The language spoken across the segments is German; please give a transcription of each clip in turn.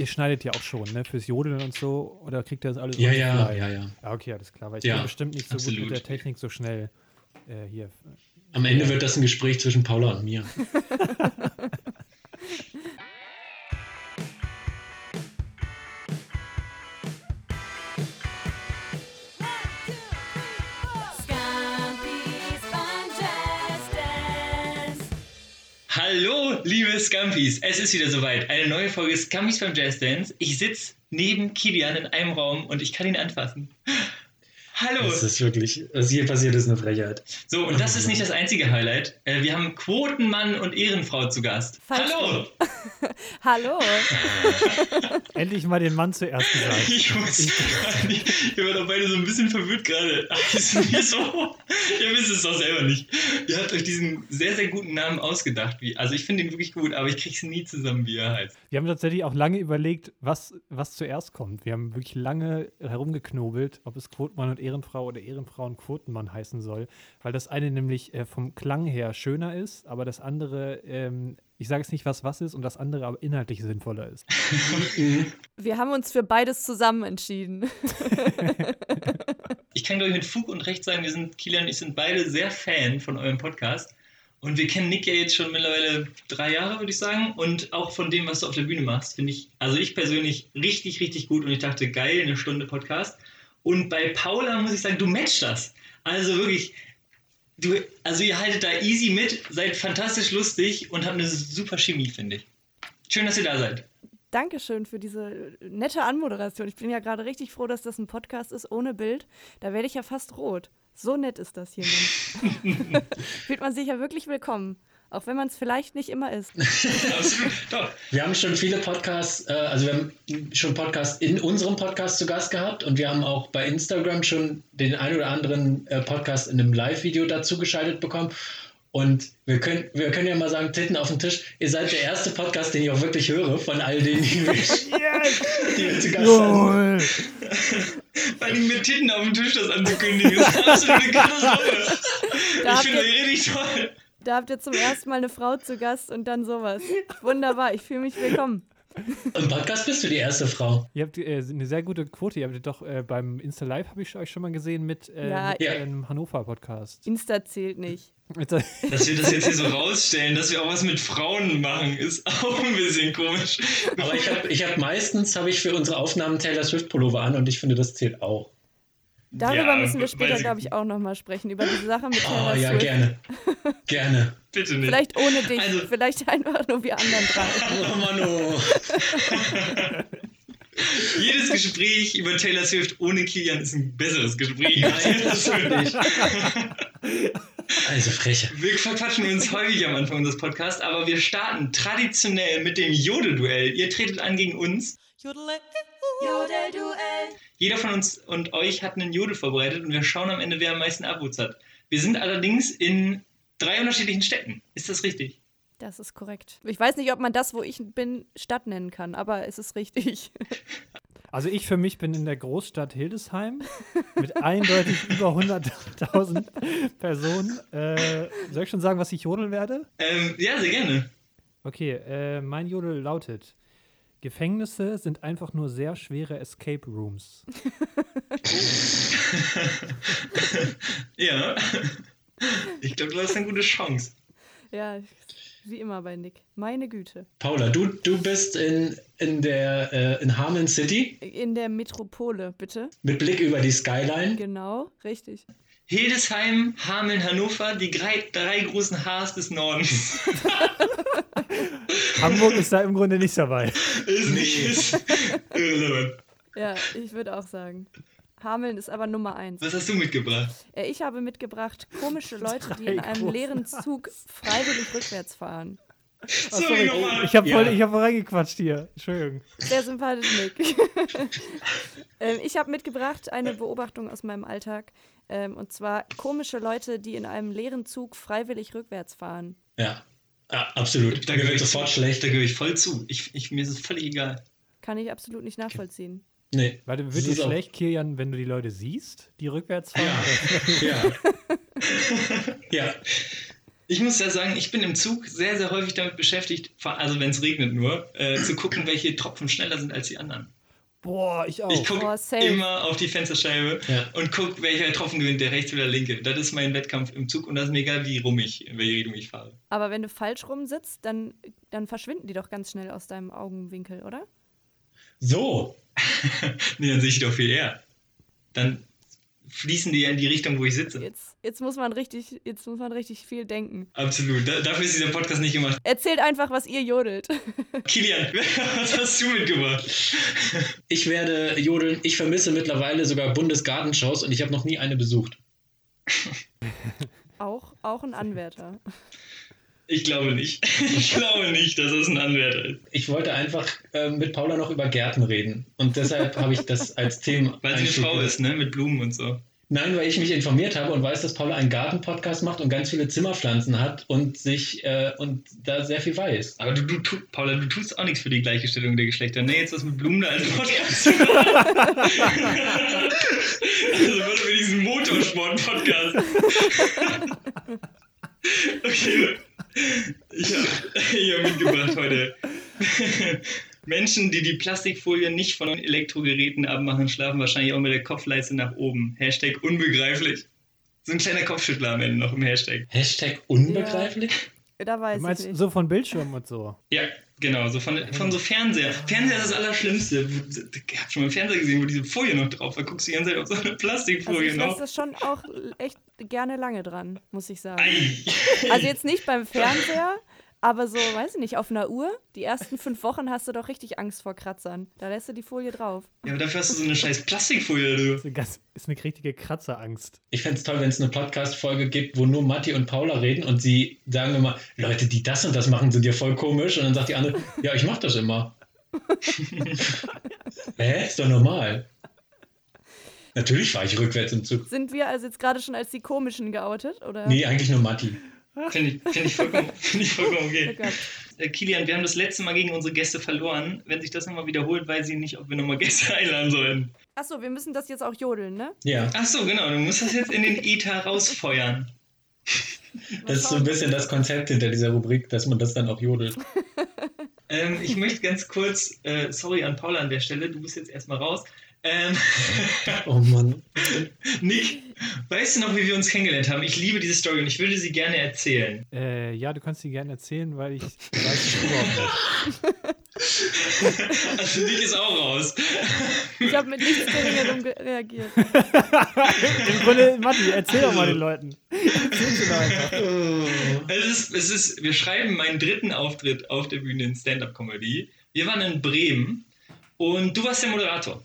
ihr schneidet ja auch schon, ne? Fürs Jodeln und so. Oder kriegt ihr das alles Ja, ja, ja, ja. Ah, okay, alles klar. Weil ich Ja, bin bestimmt nicht so gut absolut. mit der Technik so schnell äh, hier. Am Ende wird das ein Gespräch zwischen Paula und mir. Hallo, liebe Scumpies. Es ist wieder soweit. Eine neue Folge Scumpies beim Jazz Dance. Ich sitze neben Kilian in einem Raum und ich kann ihn anfassen. Hallo. Das ist wirklich, was hier passiert, ist eine Frechheit. So, und das ist nicht das einzige Highlight. Äh, Wir haben Quotenmann und Ehrenfrau zu Gast. Falsch Hallo. Hallo. Endlich mal den Mann zuerst gesagt. Ich muss gar nicht. Wir waren doch beide so ein bisschen verwirrt gerade. So. Ihr wisst es doch selber nicht. Ihr habt euch diesen sehr, sehr guten Namen ausgedacht. Wie, also ich finde ihn wirklich gut, aber ich krieg's nie zusammen, wie er heißt. Wir haben tatsächlich auch lange überlegt, was, was zuerst kommt. Wir haben wirklich lange herumgeknobelt, ob es Quotenmann und Ehrenfrau oder Ehrenfrau und Quotenmann heißen soll, weil das eine nämlich äh, vom Klang her schöner ist, aber das andere, ähm, ich sage jetzt nicht, was was ist, und das andere aber inhaltlich sinnvoller ist. Wir haben uns für beides zusammen entschieden. Ich kann, glaube ich, mit Fug und Recht sagen, wir sind, Kilian und ich sind beide sehr Fan von eurem Podcast. Und wir kennen Nick ja jetzt schon mittlerweile drei Jahre, würde ich sagen. Und auch von dem, was du auf der Bühne machst, finde ich, also ich persönlich richtig, richtig gut. Und ich dachte, geil, eine Stunde Podcast. Und bei Paula muss ich sagen, du matchst das. Also wirklich, du, also ihr haltet da easy mit, seid fantastisch lustig und habt eine super Chemie, finde ich. Schön, dass ihr da seid. Dankeschön für diese nette Anmoderation. Ich bin ja gerade richtig froh, dass das ein Podcast ist ohne Bild. Da werde ich ja fast rot. So nett ist das hier. Fühlt man sich ja wirklich willkommen. Auch wenn man es vielleicht nicht immer ist. Absolut, doch. Wir haben schon viele Podcasts, äh, also wir haben schon Podcasts in unserem Podcast zu Gast gehabt und wir haben auch bei Instagram schon den ein oder anderen äh, Podcast in einem Live-Video dazu geschaltet bekommen. Und wir können, wir können ja mal sagen, Titten auf den Tisch, ihr seid der erste Podcast, den ich auch wirklich höre von all denen, die wir, die wir zu Gast hatten. Jawohl. Vor allem mit Titten auf dem Tisch das anzukündigen, ist eine absolute Katastrophe. Ich finde richtig toll. Da habt ihr zum ersten Mal eine Frau zu Gast und dann sowas. Wunderbar, ich fühle mich willkommen. Im Podcast bist du die erste Frau. Ihr habt äh, eine sehr gute Quote. Ihr habt doch äh, beim Insta Live, habe ich euch schon mal gesehen, mit, äh, Ja. mit Ja. einem Hannover-Podcast. Insta zählt nicht. Dass wir das jetzt hier so rausstellen, dass wir auch was mit Frauen machen, ist auch ein bisschen komisch. Aber ich habe ich hab meistens habe ich für unsere Aufnahmen Taylor Swift Pullover an und ich finde, das zählt auch. Darüber Ja, müssen wir später, glaube ich, auch nochmal sprechen. Über diese Sache mit Taylor Oh ja, Swift. gerne. Gerne. Bitte nicht. Vielleicht ohne dich. Also- Vielleicht einfach nur wir anderen drei. Oh Mann, oh. Jedes Gespräch über Taylor Swift ohne Kilian ist ein besseres Gespräch. Stimmt nicht. Also freche. Wir verquatschen uns häufig am Anfang unseres Podcasts, aber wir starten traditionell mit dem Jodelduell. Ihr tretet an gegen uns. Jodelduell. Jeder von uns und euch hat einen Jodel vorbereitet und wir schauen am Ende, wer am meisten Abwurz hat. Wir sind allerdings in drei unterschiedlichen Städten. Ist das richtig? Das ist korrekt. Ich weiß nicht, ob man das, wo ich bin, Stadt nennen kann, aber es ist richtig. Also ich für mich bin in der Großstadt Hildesheim mit eindeutig über 100.000 Personen. Äh, soll ich schon sagen, was ich jodeln werde? Ähm, ja, sehr gerne. Okay, äh, mein Jodel lautet: Gefängnisse sind einfach nur sehr schwere Escape Rooms. Ja. Ich glaube, du hast eine gute Chance. Ja, wie immer bei Nick. Meine Güte. Paula, du, du bist in, in der äh, in Hameln City In der Metropole, bitte. mit Blick über die Skyline. Genau, richtig. Hildesheim, Hameln, Hannover, die drei, drei großen Hs des Nordens. Hamburg ist da im Grunde nicht dabei. Ist nicht ist irrelevant. Ja, ich würde auch sagen. Hameln ist aber Nummer eins. Was hast du mitgebracht? Äh, Ich habe mitgebracht komische Leute, die in einem leeren Zug freiwillig rückwärts fahren. Sorry, Sorry, nochmal. ich habe voll, Ja. ich hab voll reingequatscht hier. Entschuldigung. Sehr sympathisch, Nick. ähm, ich habe mitgebracht eine Beobachtung aus meinem Alltag. Ähm, und zwar komische Leute, die in einem leeren Zug freiwillig rückwärts fahren. Ja, ja absolut. Da wird sofort schlecht. Da gehöre ich voll zu. Ich, ich, mir ist es völlig egal. Kann ich absolut nicht nachvollziehen. Nee. Warte, wird dir ist auch- schlecht, Kilian, wenn du die Leute siehst, die rückwärts fahren? Ja. Ja. ja. Ich muss ja sagen, ich bin im Zug sehr, sehr häufig damit beschäftigt, also wenn es regnet nur, äh, zu gucken, welche Tropfen schneller sind als die anderen. Boah, ich auch. Ich gucke immer auf die Fensterscheibe Ja. und gucke, welcher Tropfen gewinnt, der rechts oder der linke. Das ist mein Wettkampf im Zug und das ist mir egal, wie rum ich, in welche Richtung ich fahre. Aber wenn du falsch rum sitzt, dann, dann verschwinden die doch ganz schnell aus deinem Augenwinkel, oder? So, nee, dann sehe ich die doch viel eher. Dann fließen die ja in die Richtung, wo ich sitze. Jetzt, jetzt, muss man richtig, jetzt muss man richtig viel denken. Absolut. Da, dafür ist dieser Podcast nicht gemacht. Erzählt einfach, was ihr jodelt. Kilian, was hast du mitgebracht? ich werde jodeln. Ich vermisse mittlerweile sogar Bundesgartenshows und ich habe noch nie eine besucht. auch, auch ein Anwärter. Ich glaube nicht. Ich glaube nicht, dass es ein Anwärter ist. Ich wollte einfach äh, mit Paula noch über Gärten reden und deshalb habe ich das als Thema. Weil sie eine Frau ist, ne? Mit Blumen und so. Nein, weil ich mich informiert habe und weiß, dass Paula einen Gartenpodcast macht und ganz viele Zimmerpflanzen hat und sich äh, und da sehr viel weiß. Aber du, du, tu, Paula, du tust auch nichts für die Gleichgestellung der Geschlechter. Ne, jetzt was mit Blumen da als Podcast. also warte für diesen Motorsport-Podcast. okay. Ich habe ich hab mitgebracht heute. Menschen, die die Plastikfolie nicht von Elektrogeräten abmachen, schlafen wahrscheinlich auch mit der Kopfleiste nach oben. Hashtag unbegreiflich. So ein kleiner Kopfschüttler am Ende noch im Hashtag. Hashtag unbegreiflich? Da weiß Du ich meinst nicht. so von Bildschirmen und so. Ja, genau, so von, von so Fernseher. Fernseher ist das Allerschlimmste. Ich habe schon mal Fernseher gesehen, wo diese Folie noch drauf war. Guckst du die ganze Zeit auf so eine Also Plastikfolie ich noch. lasse das schon auch echt gerne lange dran, muss ich sagen. Ei. Also jetzt nicht beim Fernseher, aber so, weiß ich nicht, auf einer Uhr. Die ersten fünf Wochen hast du doch richtig Angst vor Kratzern. Da lässt du die Folie drauf. Ja, aber dafür hast du so eine scheiß Plastikfolie Das drüber. ist eine, ganz, ist eine richtige Kratzerangst. Ich fände es toll, wenn es eine Podcast-Folge gibt, wo nur Matti und Paula reden und sie sagen immer, Leute, die das und das machen, sind ja voll komisch. Und dann sagt die andere, ja, ich mache das immer. Hä? Ist doch normal. Natürlich fahre ich rückwärts im Zug. Sind wir also jetzt gerade schon als die komischen geoutet? Oder? Nee, eigentlich nur Matti. Finde ich, find ich, vollkommen- find ich vollkommen okay. Oh. Äh, Kilian, wir haben das letzte Mal gegen unsere Gäste verloren. Wenn sich das nochmal wiederholt, weiß ich nicht, ob wir nochmal Gäste einladen sollen. Achso, wir müssen das jetzt auch jodeln, ne? Ja, Ach so, genau. Du musst das jetzt in den Ether rausfeuern. das ist so ein bisschen das Konzept hinter dieser Rubrik, dass man das dann auch jodelt. Ähm, ich möchte ganz kurz, äh, sorry an Paula an der Stelle, du bist jetzt erstmal raus. Ähm, Oh Mann. Nick, weißt du noch, wie wir uns kennengelernt haben? Ich liebe diese Story und ich würde sie gerne erzählen. Äh, ja, du kannst die gerne erzählen, weil ich weiß es überhaupt nicht. Also Nick ist auch raus. Ich habe mit nichts Geringerem ge- reagiert. Im Grunde, Matti, erzähl doch mal den Leuten. Erzähl sie doch einfach. Es ist, es ist, wir schreiben meinen dritten Auftritt auf der Bühne in Stand-Up-Comedy. Wir waren in Bremen und du warst der Moderator.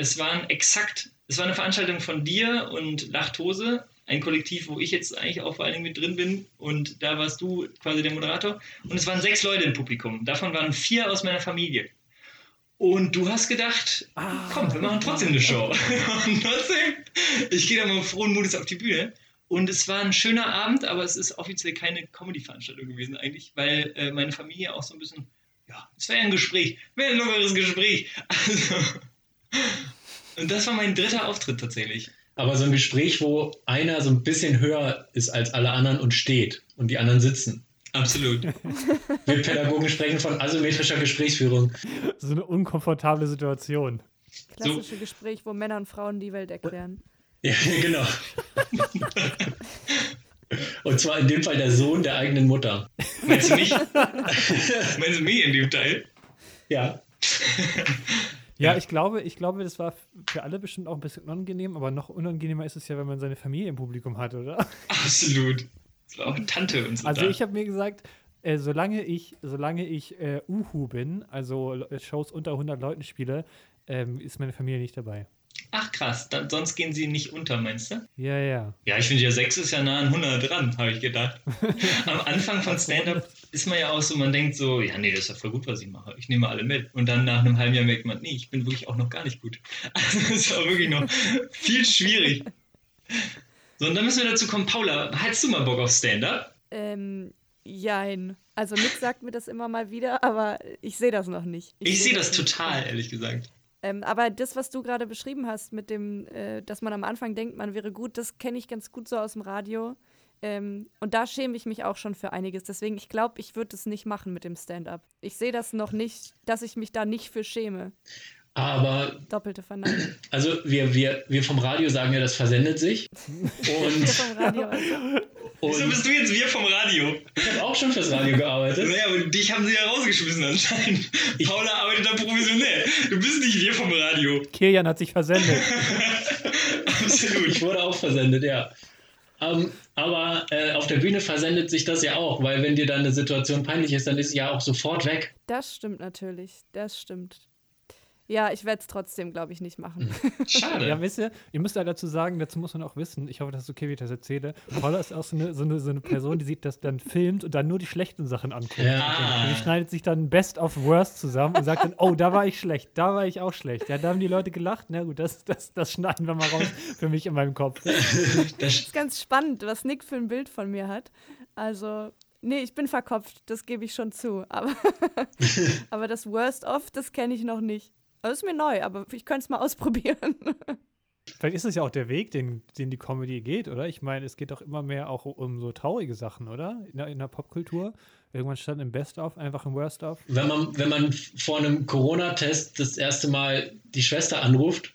Es waren exakt, es war eine Veranstaltung von dir und Lachtose, ein Kollektiv, wo ich jetzt eigentlich auch vor allen Dingen mit drin bin. Und da warst du quasi der Moderator. Und es waren sechs Leute im Publikum. Davon waren vier aus meiner Familie. Und du hast gedacht, komm, wir machen trotzdem eine Show. Und trotzdem, ich gehe da mal frohen Mutes auf die Bühne. Und es war ein schöner Abend, aber es ist offiziell keine Comedy-Veranstaltung gewesen eigentlich, weil äh, meine Familie auch so ein bisschen, ja, es wäre ja ein Gespräch, wäre ein lockeres Gespräch. Also, und das war mein dritter Auftritt tatsächlich. Aber so ein Gespräch, wo einer so ein bisschen höher ist als alle anderen und steht und die anderen sitzen. Absolut. Wir Pädagogen sprechen von asymmetrischer Gesprächsführung. So eine unkomfortable Situation. Klassische Gespräch, wo Männer und Frauen die Welt erklären. Ja, genau. Und zwar in dem Fall der Sohn der eigenen Mutter. Meinst du mich? Meinst du mich in dem Teil? Ja. Ja, ich glaube, ich glaube, das war für alle bestimmt auch ein bisschen unangenehm, aber noch unangenehmer ist es ja, wenn man seine Familie im Publikum hat, oder? Absolut. Das war auch Tante und so. Also da. ich habe mir gesagt, äh, solange ich, solange ich äh, Uhu bin, also Shows unter 100 Leuten spiele, ähm, ist meine Familie nicht dabei. Ach krass, dann, sonst gehen sie nicht unter, meinst du? Ja, ja. Ja, ich finde ja 6 ist ja nah an 100 dran, habe ich gedacht. Am Anfang von Stand-Up ist man ja auch so, man denkt so, ja, nee, das ist ja voll gut, was ich mache. Ich nehme alle mit. Und dann nach einem halben Jahr merkt man, nee, ich bin wirklich auch noch gar nicht gut. Also das ist auch wirklich noch viel schwierig. So, und dann müssen wir dazu kommen, Paula, hast du mal Bock auf Stand-Up? Ähm, jein. Also Nick sagt mir das immer mal wieder, aber ich sehe das noch nicht. Ich sehe das nicht. total, ehrlich gesagt. Ähm, aber das, was du gerade beschrieben hast, mit dem, äh, dass man am Anfang denkt, man wäre gut, das kenne ich ganz gut so aus dem Radio. Ähm, und da schäme ich mich auch schon für einiges. Deswegen, ich glaube, ich würde es nicht machen mit dem Stand-up. Ich sehe das noch nicht, dass ich mich da nicht für schäme. Aber Doppelte Verneinung. also wir, wir, wir vom Radio sagen ja, das versendet sich. Und, vom Radio, also. Wieso und bist du jetzt wir vom Radio? ich habe auch schon fürs Radio gearbeitet. Naja, aber dich haben sie ja rausgeschmissen anscheinend. Paula arbeitet da provisionell. Du bist nicht wir vom Radio. Kilian hat sich versendet. Absolut. Ich wurde auch versendet, ja. Ähm, aber äh, auf der Bühne versendet sich das ja auch, weil wenn dir dann eine Situation peinlich ist, dann ist sie ja auch sofort weg. Das stimmt natürlich. Das stimmt. Ja, ich werde es trotzdem, glaube ich, nicht machen. Schade. Ja, wisst ihr, ihr müsst ja dazu sagen, dazu muss man auch wissen, ich hoffe, das ist okay, wie ich das erzähle. Paula ist auch so eine, so eine, so eine Person, die sieht das dann filmt und dann nur die schlechten Sachen anguckt. Ja. Und die schneidet sich dann Best of Worst zusammen und sagt dann, oh, da war ich schlecht, da war ich auch schlecht. Ja, da haben die Leute gelacht. Na gut, das, das, das schneiden wir mal raus für mich in meinem Kopf. Das, ist ganz spannend, was Nick für ein Bild von mir hat. Also, nee, ich bin verkopft, das gebe ich schon zu. Aber, aber das Worst of, das kenne ich noch nicht. Das ist mir neu, aber ich könnte es mal ausprobieren. Vielleicht ist es ja auch der Weg, den, den die Comedy geht, oder? Ich meine, es geht doch immer mehr auch um so traurige Sachen, oder? In der, in der Popkultur. Irgendwann stand im Best of, einfach im Worst of. wenn, man, wenn man vor einem Corona-Test das erste Mal die Schwester anruft,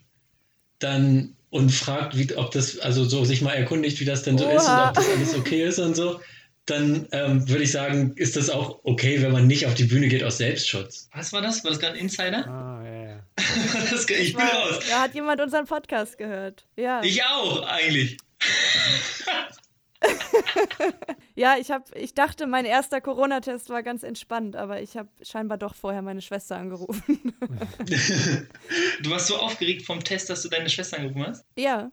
dann und fragt, wie, ob das, also so sich mal erkundigt, wie das denn so ist und Oha. ob das alles okay ist und so, dann ähm, würde ich sagen, ist das auch okay, wenn man nicht auf die Bühne geht aus Selbstschutz. Was war das? War das gerade ein Insider? Ah. Das, ich bin raus. Da hat jemand unseren Podcast gehört. Ja, Ich auch, eigentlich. ja ich, hab, ich dachte, mein erster Corona-Test war ganz entspannt, aber ich habe scheinbar doch vorher meine Schwester angerufen. Du warst so aufgeregt vom Test, dass du deine Schwester angerufen hast? ja,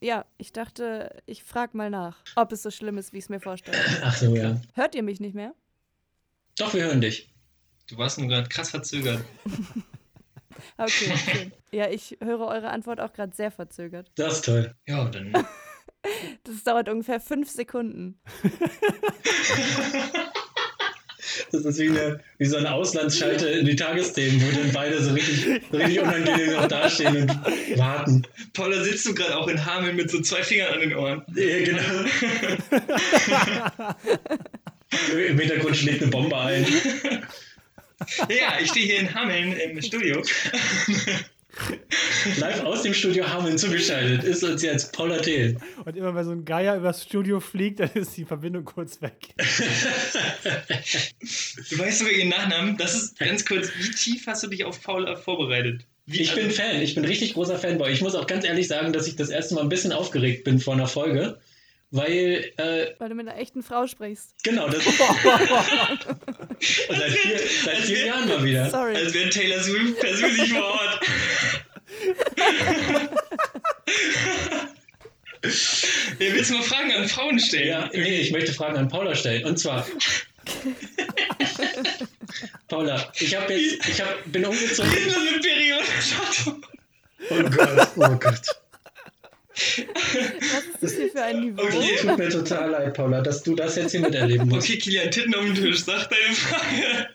ja, ich dachte, ich frage mal nach, ob es so schlimm ist, wie ich es mir vorstelle. Ach so, ja. Hört ihr mich nicht mehr? Doch, wir hören dich. Du warst nur gerade krass verzögert. Okay, schön. Ja, ich höre eure Antwort auch gerade sehr verzögert. Das ist toll. Ja, dann. Das dauert ungefähr fünf Sekunden. Das ist wie, eine, wie so eine Auslandsschalte in die Tagesthemen, wo dann beide so richtig, so richtig unangenehm noch dastehen und warten. Paula, sitzt du gerade auch in Hameln mit so zwei Fingern an den Ohren? Ja, genau. Im Hintergrund schlägt eine Bombe ein. Ja, ich stehe hier in Hameln im Studio. Live aus dem Studio Hameln zugeschaltet ist uns jetzt Paula Thelen. Und immer wenn so ein Geier übers Studio fliegt, dann ist die Verbindung kurz weg. Du weißt sogar ihren Nachnamen. Das ist ganz kurz. Wie tief hast du dich auf Paula vorbereitet? Wie, Ich bin Fan, ich bin richtig großer Fanboy. Ich muss auch ganz ehrlich sagen, dass ich das erste Mal ein bisschen aufgeregt bin vor einer Folge, weil, äh, Weil du mit einer echten Frau sprichst. genau, das. Und seit vier, seit vier Jahren mal wieder. Sorry. Als wäre Taylor Swift persönlich vor Ort. Ja, willst du mal Fragen an Frauen stellen? Ja, nee, ich möchte Fragen an Paula stellen. Und zwar. Paula, ich habe jetzt, ich hab, bin umgezogen. Mit Periode? Oh Gott, oh Gott. Was ist das hier für ein Niveau? Okay. Tut mir total leid, Paula, dass du das jetzt hier miterleben musst. Okay, Kilian, Titten auf den Tisch, sag deine Frage.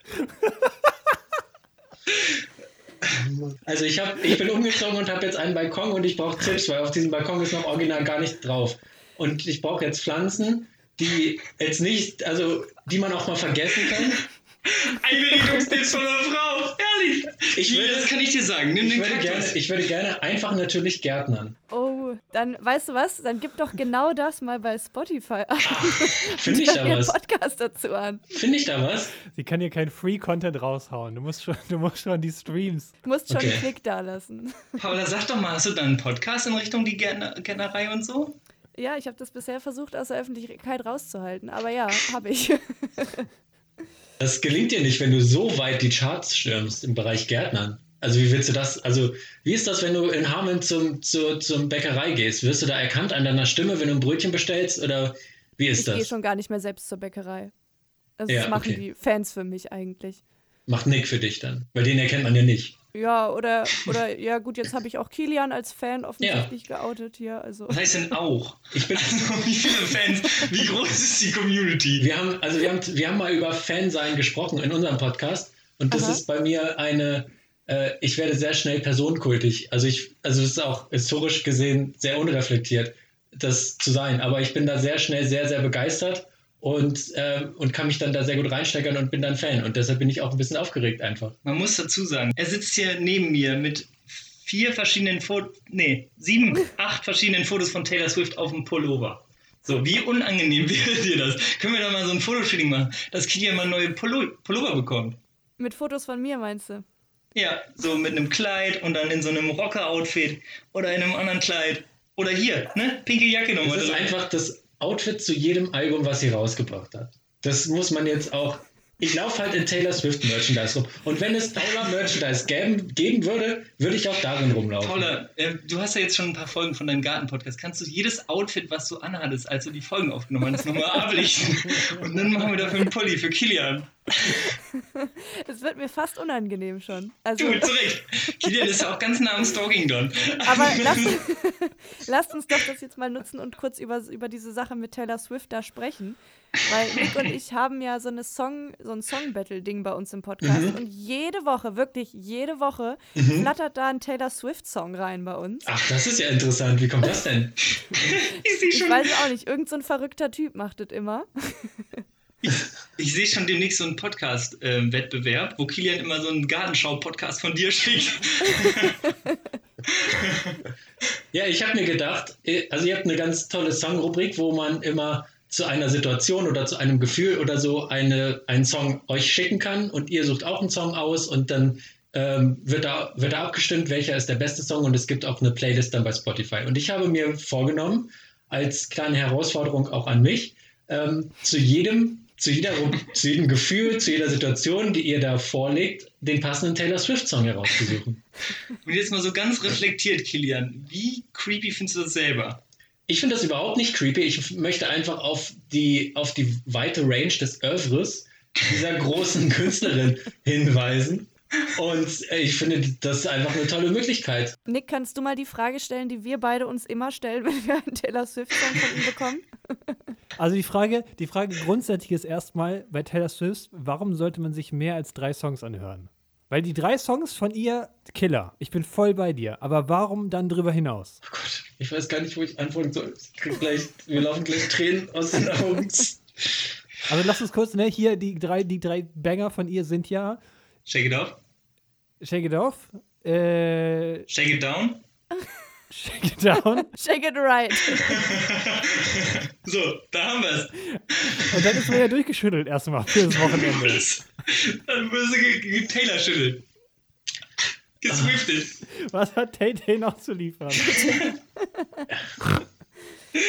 Also ich, hab, ich bin umgezogen und habe jetzt einen Balkon und ich brauche Tipps, weil auf diesem Balkon ist noch original gar nicht drauf. Und ich brauche jetzt Pflanzen, die jetzt nicht, also die man auch mal vergessen kann. Einwilligungstipps von einer Frau. Ehrlich. Ich würde- das kann ich dir sagen. Nimm Ich den würde, gerne, ich würde gerne einfach natürlich Gärtnern. Oh, dann weißt du was? Dann gib doch genau das mal bei Spotify an. Finde ich da was? Podcast dazu an. Finde ich da was? Sie kann hier kein Free-Content raushauen. Du musst schon, du musst schon die Streams. Du musst schon Okay. einen Klick da lassen. Paula, sag doch mal, hast du da einen Podcast in Richtung die Gärtner Gärtnerei und so? Ja, ich habe das bisher versucht, aus der Öffentlichkeit rauszuhalten. Aber ja, habe ich. Das gelingt dir nicht, wenn du so weit die Charts stürmst im Bereich Gärtnern. Also wie willst du das, also wie ist das, wenn du in Hameln zum, zu, zum Bäckerei gehst? Wirst du da erkannt an deiner Stimme, wenn du ein Brötchen bestellst oder wie ist Ich gehe das? schon gar nicht mehr selbst zur Bäckerei. Also Ja, das machen okay. die Fans für mich eigentlich. Macht Nick für dich dann, weil den erkennt man ja nicht. Ja, oder, oder ja gut, jetzt habe ich auch Kilian als Fan offensichtlich geoutet hier. Also Was heißt denn auch? Ich bin, Also, wie viele Fans? Wie groß ist die Community? wir haben, also wir haben, wir haben mal über Fansein gesprochen in unserem Podcast und das Aha. ist bei mir eine, äh, ich werde sehr schnell personenkultig. Also ich, also das ist auch historisch gesehen sehr unreflektiert. das zu sein. Aber ich bin da sehr schnell sehr, sehr begeistert und, äh, und kann mich dann da sehr gut reinsteigern und bin dann Fan. Und deshalb bin ich auch ein bisschen aufgeregt einfach. Man muss dazu sagen, er sitzt hier neben mir mit vier verschiedenen Fotos, nee, sieben, acht verschiedenen Fotos von Taylor Swift auf dem Pullover. So, wie unangenehm wäre dir das? Können wir da mal so ein Fotoshooting machen, dass Kilian mal neue Pullo Pullover bekommt? Mit Fotos von mir, meinst du? Ja, so mit einem Kleid und dann in so einem Rocker-Outfit oder in einem anderen Kleid. Oder hier, ne? Pinke Jacke nochmal. Das ist einfach das Outfit zu jedem Album, was sie rausgebracht hat. Das muss man jetzt auch. Ich laufe halt in Taylor Swift Merchandise rum. Und wenn es Paula Merchandise geben, geben würde, würde ich auch darin rumlaufen. Paula, äh, du hast ja jetzt schon ein paar Folgen von deinem Garten-Podcast. Kannst du jedes Outfit, was du anhattest, als du die Folgen aufgenommen hast, nochmal ablichten? Und dann machen wir dafür einen Pulli für Kilian. Es wird mir fast unangenehm schon. Also, Du, zurecht. Kilian ist ja auch ganz nah am Stalking dran. aber lasst, lasst uns doch das jetzt mal nutzen und kurz über, über diese Sache mit Taylor Swift da sprechen. Weil Nick und ich haben ja so eine Song, so ein Song-Battle-Ding bei uns im Podcast. Und jede Woche, wirklich jede Woche, flattert da ein Taylor Swift-Song rein bei uns. Ach, das ist ja interessant. Wie kommt das denn? Ich Ich schon, weiß auch nicht, irgend so ein verrückter Typ macht das immer. ich sehe schon demnächst so einen Podcast-Wettbewerb, wo Kilian immer so einen Gartenschau-Podcast von dir schickt. Ja, ich habe mir gedacht, also ihr habt eine ganz tolle Songrubrik, wo man immer zu einer Situation oder zu einem Gefühl oder so eine, einen Song euch schicken kann und ihr sucht auch einen Song aus und dann ähm, wird, da, wird da abgestimmt, welcher ist der beste Song und es gibt auch eine Playlist dann bei Spotify. Und ich habe mir vorgenommen, als kleine Herausforderung auch an mich, ähm, zu jedem zu, jeder, zu jedem Gefühl, zu jeder Situation, die ihr da vorlegt, den passenden Taylor Swift-Song herauszusuchen. Und jetzt mal so ganz reflektiert, Kilian. Wie creepy findest du das selber? Ich finde das überhaupt nicht creepy. Ich möchte einfach auf die, auf die weite Range des Oeuvres dieser großen Künstlerin hinweisen. Und äh, ich finde, das einfach eine tolle Möglichkeit. Nick, kannst du mal die Frage stellen, die wir beide uns immer stellen, wenn wir einen Taylor Swift-Song von ihm bekommen? Also die Frage, die Frage grundsätzlich ist erstmal bei Taylor Swift, warum sollte man sich mehr als drei Songs anhören? Weil die drei Songs von ihr, Killer, ich bin voll bei dir. Aber warum dann drüber hinaus? Oh Gott, ich weiß gar nicht, wo ich anfangen soll. Ich krieg gleich, wir laufen gleich Tränen aus den Augen. Also lass uns kurz, ne, hier die drei, die drei Banger von ihr sind ja Shake it off, Shake It Off, äh, shake it down. Shake It Down Shake it right. So, da haben wir es. und dann ist man ja durchgeschüttelt erstmal für das Wochenende. Dann müssen wir Taylor schütteln. Geswiftet. Was hat Tay Tay noch zu liefern?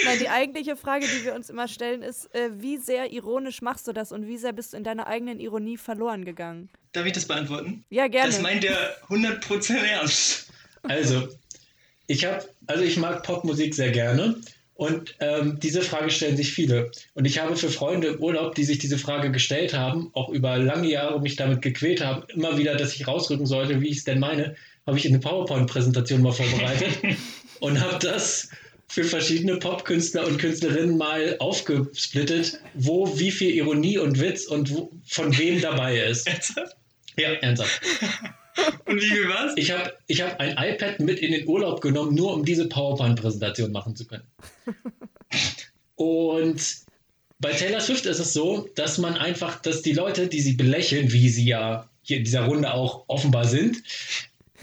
Nein, die eigentliche Frage, die wir uns immer stellen, ist, äh, wie sehr ironisch machst du das und wie sehr bist du in deiner eigenen Ironie verloren gegangen? Darf ich das beantworten? Ja, gerne. Das meint der 100% ernst. Also, ich habe, also ich mag Popmusik sehr gerne und ähm, diese Frage stellen sich viele. Und ich habe für Freunde im Urlaub, die sich diese Frage gestellt haben, auch über lange Jahre mich damit gequält haben, immer wieder, dass ich rausrücken sollte, wie ich es denn meine, habe ich eine PowerPoint-Präsentation mal vorbereitet und habe das für verschiedene Popkünstler und Künstlerinnen mal aufgesplittet, wo wie viel Ironie und Witz und wo, von wem dabei ist. Ernsthaft? Ja, ernsthaft. Und wie war's? Ich habe ich hab ein iPad mit in den Urlaub genommen, nur um diese PowerPoint-Präsentation machen zu können. Und bei Taylor Swift ist es so, dass man einfach, dass die Leute, die sie belächeln, wie sie ja hier in dieser Runde auch offenbar sind,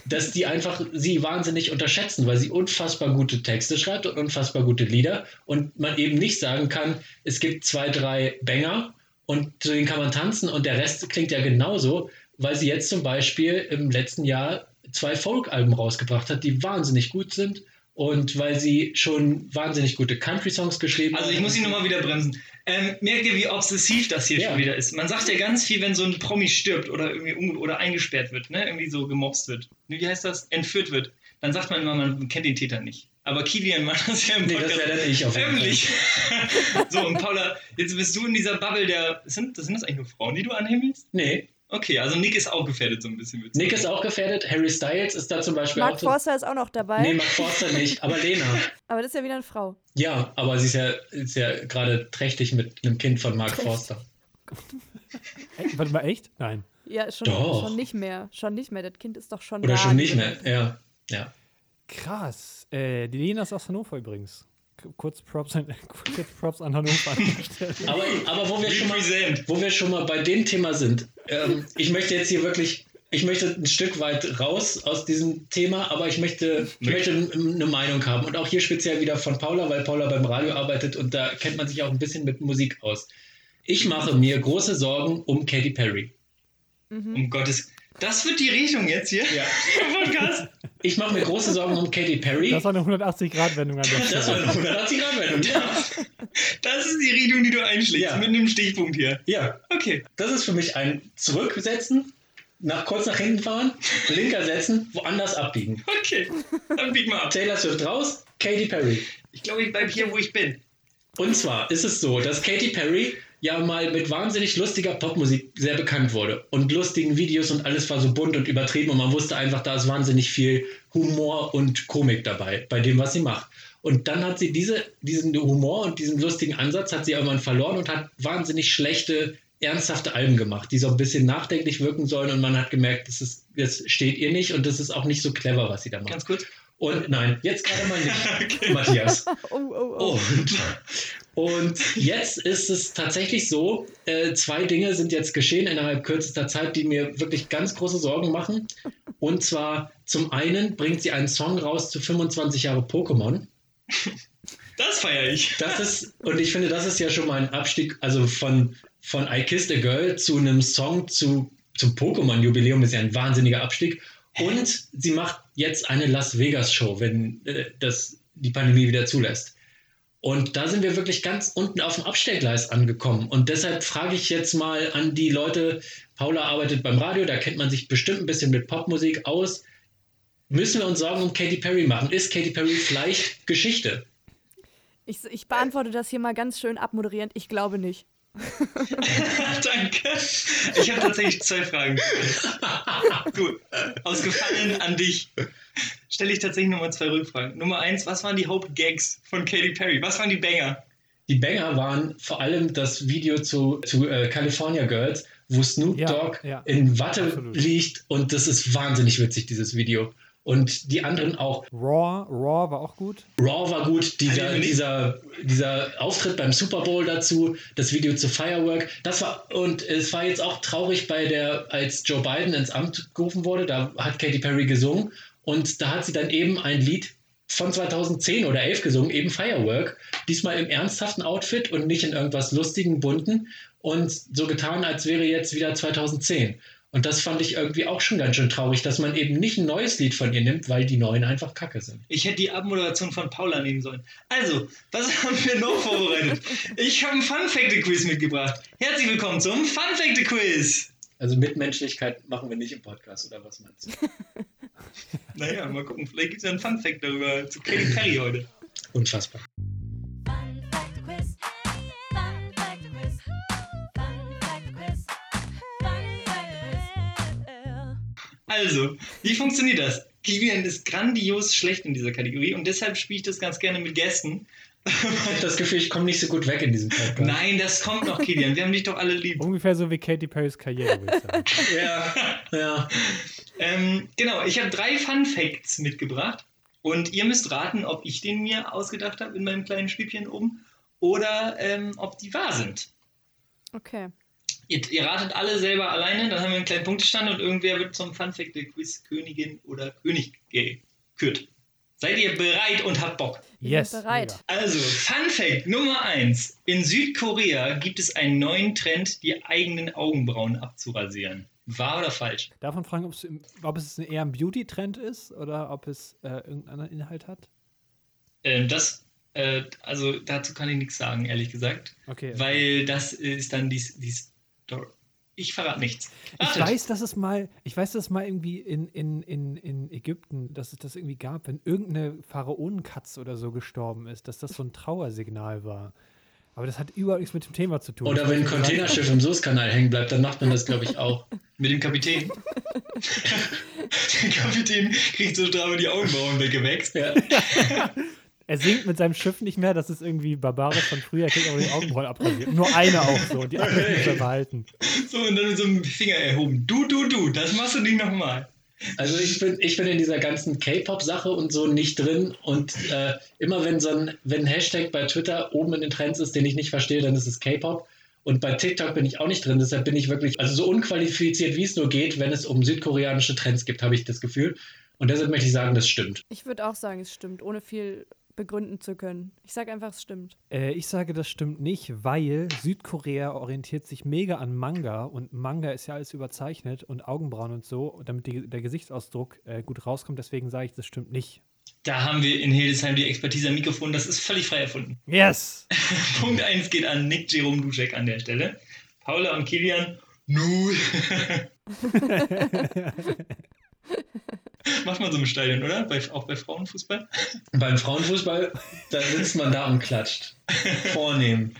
dass die einfach sie wahnsinnig unterschätzen, weil sie unfassbar gute Texte schreibt und unfassbar gute Lieder und man eben nicht sagen kann, es gibt zwei, drei Banger und zu denen kann man tanzen und der Rest klingt ja genauso, weil sie jetzt zum Beispiel im letzten Jahr zwei Folk-Alben rausgebracht hat, die wahnsinnig gut sind und weil sie schon wahnsinnig gute Country-Songs geschrieben hat. Also ich muss ihn nochmal wieder bremsen. Ähm, merkt ihr, wie obsessiv das hier Ja. schon wieder ist? Man sagt ja ganz viel, wenn so ein Promi stirbt oder irgendwie oder eingesperrt wird, ne? irgendwie so gemobst wird. Wie heißt das? Entführt wird. Dann sagt man immer, man kennt den Täter nicht. Aber Kilian macht das ja im Nee, das Podcast wäre dann ich auf jeden Fall. so, und Paula, jetzt bist du in dieser Bubble der. Sind, sind das eigentlich nur Frauen, die du anhimmelst? Nee, Okay, also Nick ist auch gefährdet so ein bisschen. du Nick ist auch gefährdet, Harry Styles ist da zum Beispiel Mark auch. so- Forster ist auch noch dabei, Nee, Mark Forster nicht, aber Lena. aber das ist ja wieder eine Frau. Ja, aber sie ist ja, ist ja gerade trächtig mit einem Kind von Mark Forster. Ey, warte mal, echt? Nein. Ja, schon, Doch. schon nicht mehr. Schon nicht mehr. Das Kind ist doch schon Oder da. schon nicht mehr. Ja, ja. Krass. Äh, die Lena ist aus Hannover übrigens. Kurz Props an, kurz Props an Hannover. Aber, aber wo, wir schon mal, wo wir schon mal bei dem Thema sind, ähm, ich möchte jetzt hier wirklich, ich möchte ein Stück weit raus aus diesem Thema, aber ich möchte, ich möchte eine Meinung haben. Und auch hier speziell wieder von Paula, weil Paula beim Radio arbeitet und da kennt man sich auch ein bisschen mit Musik aus. Ich mache mir große Sorgen um Katy Perry. Um Gottes. Das wird die Richtung jetzt hier Ja. im Podcast. Ich mache mir große Sorgen um Katy Perry. Das war eine 180-Grad-Wendung an der Das war eine 180 Grad Wendung. Ja. Das ist die Richtung, die du einschlägst. Ja. Mit einem Stichpunkt hier. ja, Okay. das ist für mich ein Zurücksetzen, nach, kurz nach hinten fahren, linker setzen, woanders abbiegen. Okay. Dann bieg mal ab. Taylor Swift raus, Katy Perry. Ich glaube, ich bleibe hier, wo ich bin. Und zwar ist es so, dass Katy Perry ja mal mit wahnsinnig lustiger Popmusik sehr bekannt wurde. Und lustigen Videos und alles war so bunt und übertrieben und man wusste einfach, da ist wahnsinnig viel Humor und Komik dabei, bei dem, was sie macht. Und dann hat sie diese, diesen Humor und diesen lustigen Ansatz hat sie irgendwann verloren und hat wahnsinnig schlechte, ernsthafte Alben gemacht, die so ein bisschen nachdenklich wirken sollen und man hat gemerkt, das, ist, das steht ihr nicht und das ist auch nicht so clever, was sie da macht. Ganz kurz. Und nein, jetzt gerade mal nicht, Okay. Matthias. Oh, oh, oh. Und, und jetzt ist es tatsächlich so, äh, zwei Dinge sind jetzt geschehen innerhalb kürzester Zeit, die mir wirklich ganz große Sorgen machen. Und zwar zum einen bringt sie einen Song raus zu 25 Jahre Pokémon. Das feiere ich. Das ist, und ich finde, das ist ja schon mal ein Abstieg, also von, von I Kissed a Girl zu einem Song zu, zum Pokémon-Jubiläum ist ja ein wahnsinniger Abstieg. Und sie macht jetzt eine Las Vegas-Show, wenn äh, das die Pandemie wieder zulässt. Und da sind wir wirklich ganz unten auf dem Abstellgleis angekommen. Und deshalb frage ich jetzt mal an die Leute, Paula arbeitet beim Radio, da kennt man sich bestimmt ein bisschen mit Popmusik aus. Müssen wir uns Sorgen um Katy Perry machen? Ist Katy Perry vielleicht Geschichte? Ich, ich beantworte das hier mal ganz schön abmoderierend. Ich glaube nicht. Danke. Ich habe tatsächlich zwei Fragen. Gut. Aus Gefallen an dich stelle ich tatsächlich nochmal zwei Rückfragen. Nummer eins, was waren die Hauptgags von Katy Perry? Was waren die Banger? Die Banger waren vor allem das Video zu, zu äh, California Girls, wo Snoop Ja, Dogg ja. in Watte Absolut. liegt und das ist wahnsinnig witzig, dieses Video. Und die anderen auch. Raw, Raw war auch gut. Raw war gut, dieser, dieser, dieser Auftritt beim Super Bowl dazu, das Video zu Firework, das war, und es war jetzt auch traurig bei der, als Joe Biden ins Amt gerufen wurde, da hat Katy Perry gesungen. Und da hat sie dann eben ein Lied von 2010 oder 11 gesungen, eben Firework, diesmal im ernsthaften Outfit und nicht in irgendwas lustigen, bunten. Und so getan, als wäre jetzt wieder 2010. Und das fand ich irgendwie auch schon ganz schön traurig, dass man eben nicht ein neues Lied von ihr nimmt, weil die neuen einfach kacke sind. Ich hätte die Abmoderation von Paula nehmen sollen. Also, was haben wir noch vorbereitet? Ich habe ein Fun-Fact-Quiz mitgebracht. Herzlich willkommen zum Fun-Fact-Quiz. Also Mitmenschlichkeit machen wir nicht im Podcast, oder was meinst du? Naja, mal gucken. Vielleicht gibt es ja einen Fun-Fact darüber zu Katy Perry heute. Unfassbar. Also, wie funktioniert das? Kilian ist grandios schlecht in dieser Kategorie und deshalb spiele ich das ganz gerne mit Gästen. Ich habe das Gefühl, ich komme nicht so gut weg in diesem Podcast. Nein, das kommt noch, Kilian. Wir haben dich doch alle lieb. Ungefähr so wie Katy Perrys Karriere, würde ich sagen. Ja, ja. Ähm, genau, ich habe drei Fun Facts mitgebracht und ihr müsst raten, ob ich den mir ausgedacht habe in meinem kleinen Stübchen oben oder ähm, ob die wahr sind. Okay. Ihr, ihr ratet alle selber alleine, dann haben wir einen kleinen Punktestand und irgendwer wird zum Fun Fact der Quiz Königin oder König gekürt. Seid ihr bereit und habt Bock? Yes. bereit. Also, Fun Fact Nummer 1. In Südkorea gibt es einen neuen Trend, die eigenen Augenbrauen abzurasieren. Wahr oder falsch? Darf man fragen, ob es, im- ob es eher ein Beauty-Trend ist oder ob es äh, irgendeinen anderen Inhalt hat? Ähm, das, äh, also dazu kann ich nichts sagen, ehrlich gesagt. Okay. Weil das ist dann die, die Story. Ich verrate nichts. Ich Ratet. weiß, dass es mal, ich weiß, dass es mal irgendwie in, in, in, in Ägypten, dass es das irgendwie gab, wenn irgendeine Pharaonenkatze oder so gestorben ist, dass das so ein Trauersignal war. Aber das hat überhaupt nichts mit dem Thema zu tun. Oder wenn ein Containerschiff im Suezkanal hängen bleibt, dann macht man das, glaube ich, auch. Mit dem Kapitän. Der Kapitän kriegt so Strafe die Augenbrauen weggewächst. Ja. Er singt mit seinem Schiff nicht mehr, das ist irgendwie barbarisch von früher, er kriegt aber die Augenbrauen abrasiert. Nur eine auch so, und die andere muss er behalten. So, und dann mit so einem Finger erhoben. Du, du, du, das machst du nicht nochmal. Also ich bin, ich bin in dieser ganzen K-Pop-Sache und so nicht drin. Und äh, immer wenn so ein, wenn ein Hashtag bei Twitter oben in den Trends ist, den ich nicht verstehe, dann ist es K-Pop. Und bei TikTok bin ich auch nicht drin. Deshalb bin ich wirklich, also so unqualifiziert, wie es nur geht, wenn es um südkoreanische Trends gibt, habe ich das Gefühl. Und deshalb möchte ich sagen, das stimmt. Ich würde auch sagen, es stimmt, ohne viel begründen zu können. Ich sage einfach, es stimmt. Äh, ich sage, das stimmt nicht, weil Südkorea orientiert sich mega an Manga und Manga ist ja alles überzeichnet und Augenbrauen und so, damit die, der Gesichtsausdruck äh, gut rauskommt. Deswegen sage ich, das stimmt nicht. Da haben wir in Hildesheim die Expertise am Mikrofon. Das ist völlig frei erfunden. Yes! Punkt 1 geht an Nick Jerome Duschek an der Stelle. Paula und Kilian, null. Macht man so im Stadion, oder? Bei, auch bei Frauenfußball? Beim Frauenfußball, da sitzt man da und klatscht. Vornehm.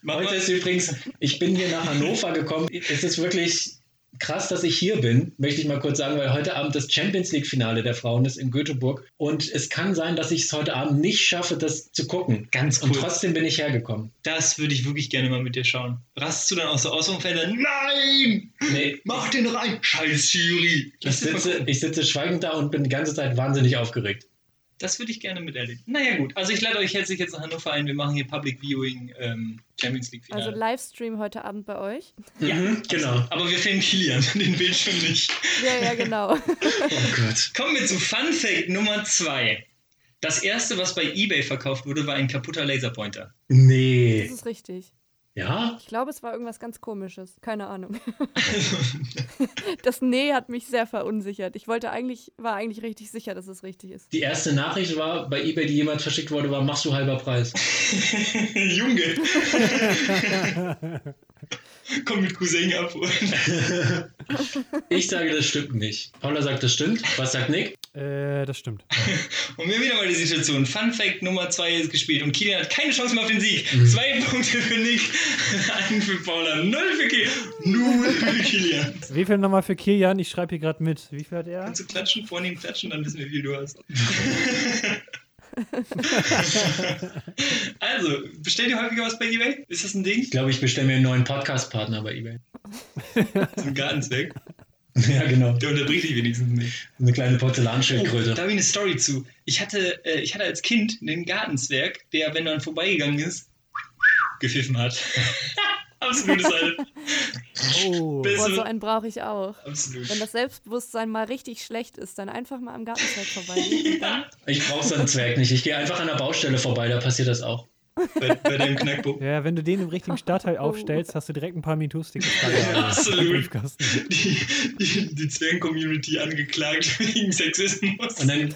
Macht Heute ist übrigens, ich bin hier nach Hannover gekommen. Es ist wirklich krass, dass ich hier bin, möchte ich mal kurz sagen, weil heute Abend das Champions League-Finale der Frauen ist in Göteborg. Und es kann sein, dass ich es heute Abend nicht schaffe, das zu gucken. Ganz Und cool. trotzdem bin ich hergekommen. das würde ich wirklich gerne mal mit dir schauen. Rastest du dann aus vom Feld? Nein! Nee, Mach den rein! Scheiß Jury! ich sitze, ich sitze schweigend da und bin die ganze Zeit wahnsinnig aufgeregt. Das würde ich gerne miterleben. Naja, gut. Also, ich lade euch herzlich jetzt nach Hannover ein. Wir machen hier Public Viewing ähm, Champions League Finale. Also Livestream heute Abend bei euch. Ja, Mhm, genau. Aber wir filmen Kilian, den Bildschirm nicht. Ja, ja, genau. Oh Gott. Kommen wir zu Fun Fact Nummer 2. Das erste, was bei eBay verkauft wurde, war ein kaputter Laserpointer. Das Nee. ist richtig. Ja? Ich glaube, es war irgendwas ganz Komisches. Keine Ahnung. Das Nee hat mich sehr verunsichert. Ich wollte eigentlich, war eigentlich richtig sicher, dass es richtig ist. Die erste Nachricht war bei eBay, die jemals verschickt wurde, war: Machst du halber Preis? Junge! Komm mit Cousin abholen. Ich sage, das stimmt nicht. Paula sagt, das stimmt. Was sagt Nick? Äh, das stimmt. Und wir haben wieder mal die Situation. Fun Fact Nummer 2 ist gespielt und Kilian hat keine Chance mehr auf den Sieg. Mhm. Zwei Punkte für Nick, einen für Paula, null für Kilian, null für Kilian. Wie viel nochmal für Kilian? Ich schreibe hier gerade mit. Wie viel hat er? Kannst du klatschen, vornehmen klatschen, dann wissen wir, wie viel du hast. also, bestell dir häufiger was bei eBay? Ist das ein Ding? Ich glaube, ich bestelle mir einen neuen Podcast-Partner bei eBay. Zum Gartenzweck. Ja, genau. Der unterbricht dich wenigstens nicht. Eine kleine Oh, Porzellanschildkröte. da habe ich eine Story zu. Ich hatte, äh, ich hatte als Kind einen Gartenzwerg, der, wenn man vorbeigegangen ist, gepfiffen hat. Absolutes Alter. Oh. Boah, so einen brauche ich auch. Absolut. Wenn das Selbstbewusstsein mal richtig schlecht ist, dann einfach mal am Gartenzweig vorbeigehen. und dann- Ich brauche so einen Zwerg nicht. Ich gehe einfach an der Baustelle vorbei, da passiert das auch. Bei, bei deinem Knackpunkt. Ja, wenn du den im richtigen Stadtteil aufstellst, hast du direkt ein paar MeToo-Sticks. Ja, absolut. Die, die, die Zwergen-Community angeklagt wegen Sexismus. Und dann,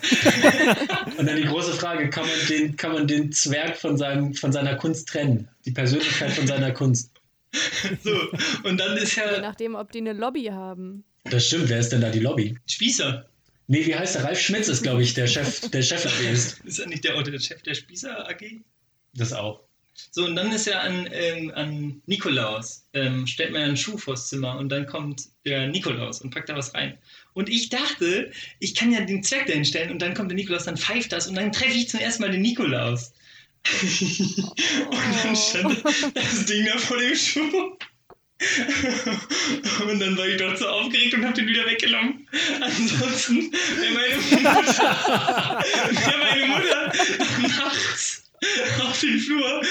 und dann die große Frage, kann man den, kann man den Zwerg von, seinem, von seiner Kunst trennen? Die Persönlichkeit von seiner Kunst. So, und dann ist Je ja nachdem, ob die eine Lobby haben. Das stimmt, wer ist denn da die Lobby? Spießer. Nee, wie heißt der? Ralf Schmitz ist, glaube ich, der Chef, der Chef ist. Ist er nicht der, der Chef der Spießer AG? Das auch. So, und dann ist ja an, ähm, an Nikolaus, ähm, stellt man ja einen Schuh vors Zimmer und dann kommt der Nikolaus und packt da was rein. Und ich dachte, ich kann ja den Zwerg dahin stellen und dann kommt der Nikolaus, dann pfeift das und dann treffe ich zum ersten Mal den Nikolaus. und dann stand das Ding da vor dem Schuh. Und dann war ich doch so aufgeregt und hab den wieder weggenommen. Ansonsten wäre meine Mutter, wär meine Mutter nachts auf den Flur.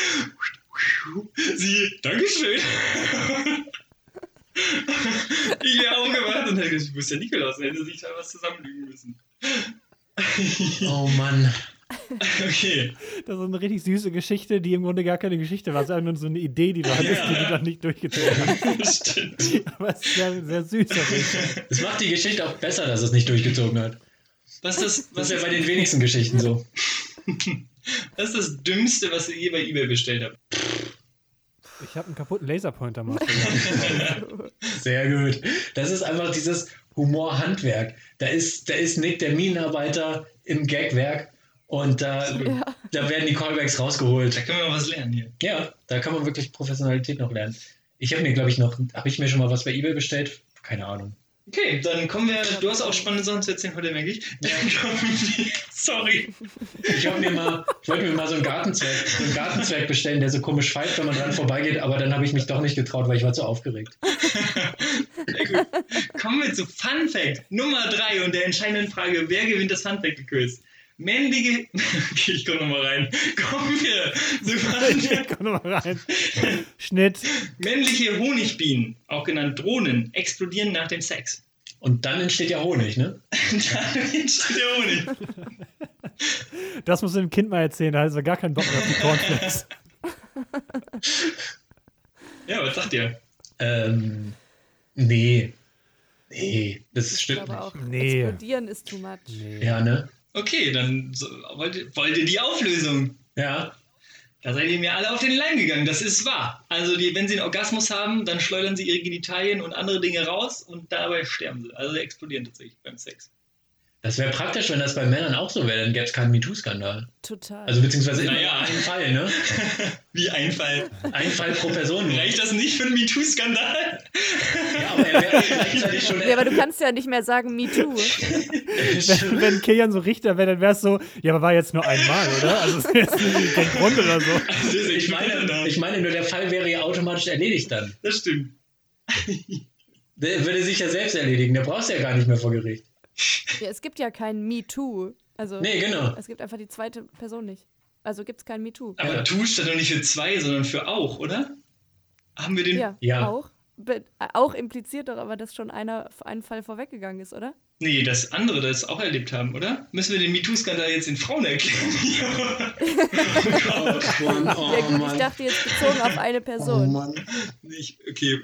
Sie, Dankeschön. Ich wäre aufgewacht und hätte gesagt, wo ist der Nikolaus? Dann hätte sich da was zusammenlügen müssen. Oh Mann. Okay. Das ist eine richtig süße Geschichte, die im Grunde gar keine Geschichte war. Es ist einfach nur so eine Idee, die du hattest, Ja. die du dann nicht durchgezogen hast. Das stimmt. Aber es ist sehr, sehr süß. Es macht die Geschichte auch besser, dass es nicht durchgezogen hat. Was ist das, Das was ist ja bei den wenigsten Geschichten so. was ist das Dümmste, was ihr je bei eBay bestellt habt? Ich habe einen kaputten Laserpointer mal. Sehr gut. Das ist einfach dieses Humorhandwerk. Da ist, da ist Nick der Minenarbeiter im Gagwerk und da, Ja. da werden die Callbacks rausgeholt. Da können wir mal was lernen hier. Ja, da kann man wirklich Professionalität noch lernen. Ich habe mir, glaube ich, noch, habe ich mir schon mal was bei eBay bestellt? Keine Ahnung. Okay, dann kommen wir. Du hast auch spannende Sachen zu erzählen heute, merke ich. Wir. Sorry. Ich, hab mir mal, ich wollte mir mal so einen Gartenzwerg, so einen Gartenzwerg bestellen, der so komisch pfeift, wenn man dran vorbeigeht, aber dann habe ich mich doch nicht getraut, weil ich war zu aufgeregt. Sehr gut. Kommen wir zu Fun Fact Nummer 3 und der entscheidenden Frage: Wer gewinnt das Fun Fact Quiz? Männliche. Okay, ich komme nochmal rein. Kommen wir zu Fun Fact. Komm noch mal rein. Schnitt. Männliche Honigbienen, auch genannt Drohnen, explodieren nach dem Sex. Und dann entsteht ja Honig, ne? Dann entsteht der Honig. Das musst du dem Kind mal erzählen, da hat er gar keinen Bock mehr auf die Cornflakes. Ja, was sagt ihr? Ähm, nee. Nee, das Ich stimmt glaube auch, nicht. Nee. explodieren ist too much. Nee. Ja, ne? Okay, dann so, wollt, wollt ihr die Auflösung? Ja. Da seid ihr mir alle auf den Leim gegangen, das ist wahr. Also, die, wenn sie einen Orgasmus haben, dann schleudern sie ihre Genitalien und andere Dinge raus und dabei sterben sie. Also, sie explodieren tatsächlich beim Sex. Das wäre praktisch, wenn das bei Männern auch so wäre, dann gäbe es keinen MeToo-Skandal. Total. Also beziehungsweise immer Naja. einen Fall, ne? Wie ein Fall. Ein Fall pro Person. Reicht das nicht für einen MeToo-Skandal? Ja, aber er wäre gleichzeitig schon. ja, aber du kannst ja nicht mehr sagen Me Too. Wenn, wenn Kilian so Richter wäre, dann wäre es so, ja, aber war jetzt nur einmal, oder? Also, das ist jetzt nicht kein Grund oder so. Ist Ich meine, ich meine nur, der Fall wäre ja automatisch erledigt dann. Das stimmt. Der würde sich ja selbst erledigen, der brauchst du ja gar nicht mehr vor Gericht. Ja, es gibt ja kein Me Too. Also Nee, genau. es gibt einfach die zweite Person nicht. Also gibt es kein Me Too. Aber Ja. Tu steht doch nicht für zwei, sondern für auch, oder? Haben wir den. Ja, Ja. auch. Auch impliziert doch aber, dass schon einer einen Fall vorweggegangen ist, oder? Nee, das andere das auch erlebt haben, oder? Müssen wir den MeToo-Skandal jetzt den Frauen erklären? Oh, Mann, oh, ja, gut, ich dachte jetzt bezogen auf eine Oh, Person. Mann. Nicht, okay,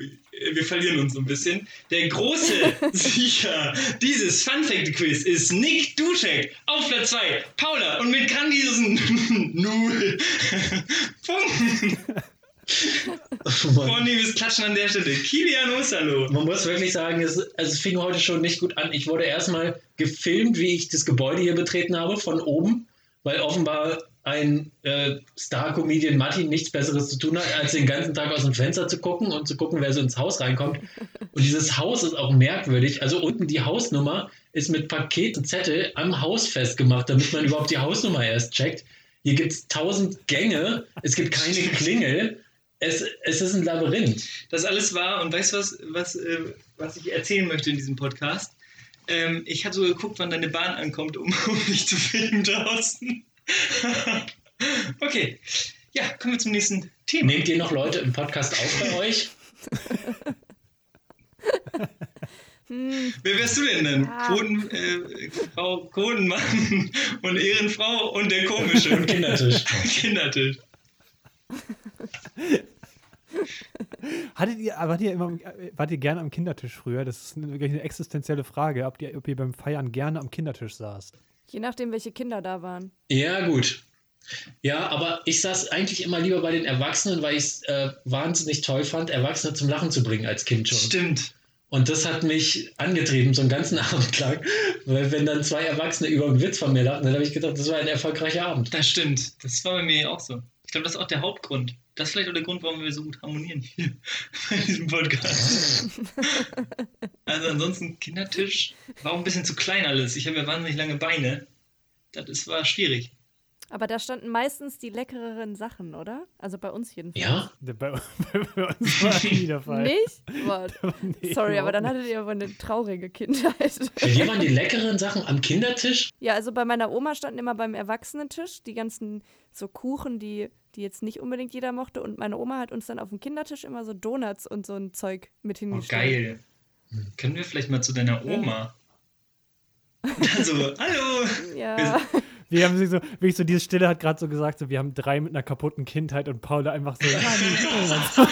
wir verlieren uns so ein bisschen. Der große Sieger dieses Fun-Fact-Quiz ist Nick Duschek auf Platz 2. Paula und mit grandiosen Null Punkten. Vornehmes Klatschen an der Stelle. Kilian Osterloh. Man muss wirklich sagen, es, also es fing heute schon nicht gut an. Ich wurde erstmal gefilmt, wie ich das Gebäude hier betreten habe, von oben, weil offenbar ein äh, Star-Comedian Martin nichts Besseres zu tun hat, als den ganzen Tag aus dem Fenster zu gucken und zu gucken, wer so ins Haus reinkommt. Und dieses Haus ist auch merkwürdig. Also unten die Hausnummer ist mit Paket und Zettel am Haus festgemacht, damit man überhaupt die Hausnummer erst checkt. Hier gibt es tausend Gänge, es gibt keine Klingel. Es, es ist ein Labyrinth. Das alles war, und weißt du was, was, äh, was ich erzählen möchte in diesem Podcast? Ähm, ich habe so geguckt, wann deine Bahn ankommt, um, um mich zu filmen draußen. okay. Ja, kommen wir zum nächsten Thema. Nehmt ihr noch Leute im Podcast auf bei euch? Hm, Wer wärst du denn dann? Quoten, äh, Frau Quotenmann und Ehrenfrau und der komische Und Kindertisch. Kindertisch. Hattet ihr, wart ihr, immer, äh, wart ihr gerne am Kindertisch früher? Das ist eine, wirklich eine existenzielle Frage, ob ihr, ob ihr beim Feiern gerne am Kindertisch saßt. je nachdem, welche Kinder da waren. Ja, gut. Ja, aber ich saß eigentlich immer lieber bei den Erwachsenen, weil ich es äh, wahnsinnig toll fand, Erwachsene zum Lachen zu bringen als Kind schon. Stimmt. Und das hat mich angetrieben, so einen ganzen Abend lang. Weil wenn dann zwei Erwachsene über einen Witz von mir lachen, dann habe ich gedacht, das war ein erfolgreicher Abend. Das stimmt. Das war bei mir auch so. Ich glaube, das ist auch der Hauptgrund. Das ist vielleicht auch der Grund, warum wir so gut harmonieren hier bei diesem Podcast. also ansonsten Kindertisch war auch ein bisschen zu klein alles. Ich habe ja wahnsinnig lange Beine. Das ist, war schwierig. Aber da standen meistens die leckereren Sachen, oder? Also bei uns jedenfalls. Ja? Bei, bei uns war nie der Fall. Nicht? Boah, Nee, Sorry, aber dann hattet ihr aber eine traurige Kindheit. Dir waren die leckeren Sachen am Kindertisch? Ja, also bei meiner Oma standen immer beim Erwachsenentisch die ganzen so Kuchen, die, die jetzt nicht unbedingt jeder mochte. Und meine Oma hat uns dann auf dem Kindertisch immer so Donuts und so ein Zeug mit Oh, hingestellt. geil. Können wir vielleicht mal zu deiner Oma? Also, hallo! Ja, Wir haben sie so, wirklich so, diese Stille hat gerade so gesagt, so, wir haben drei mit einer kaputten Kindheit und Paula einfach so,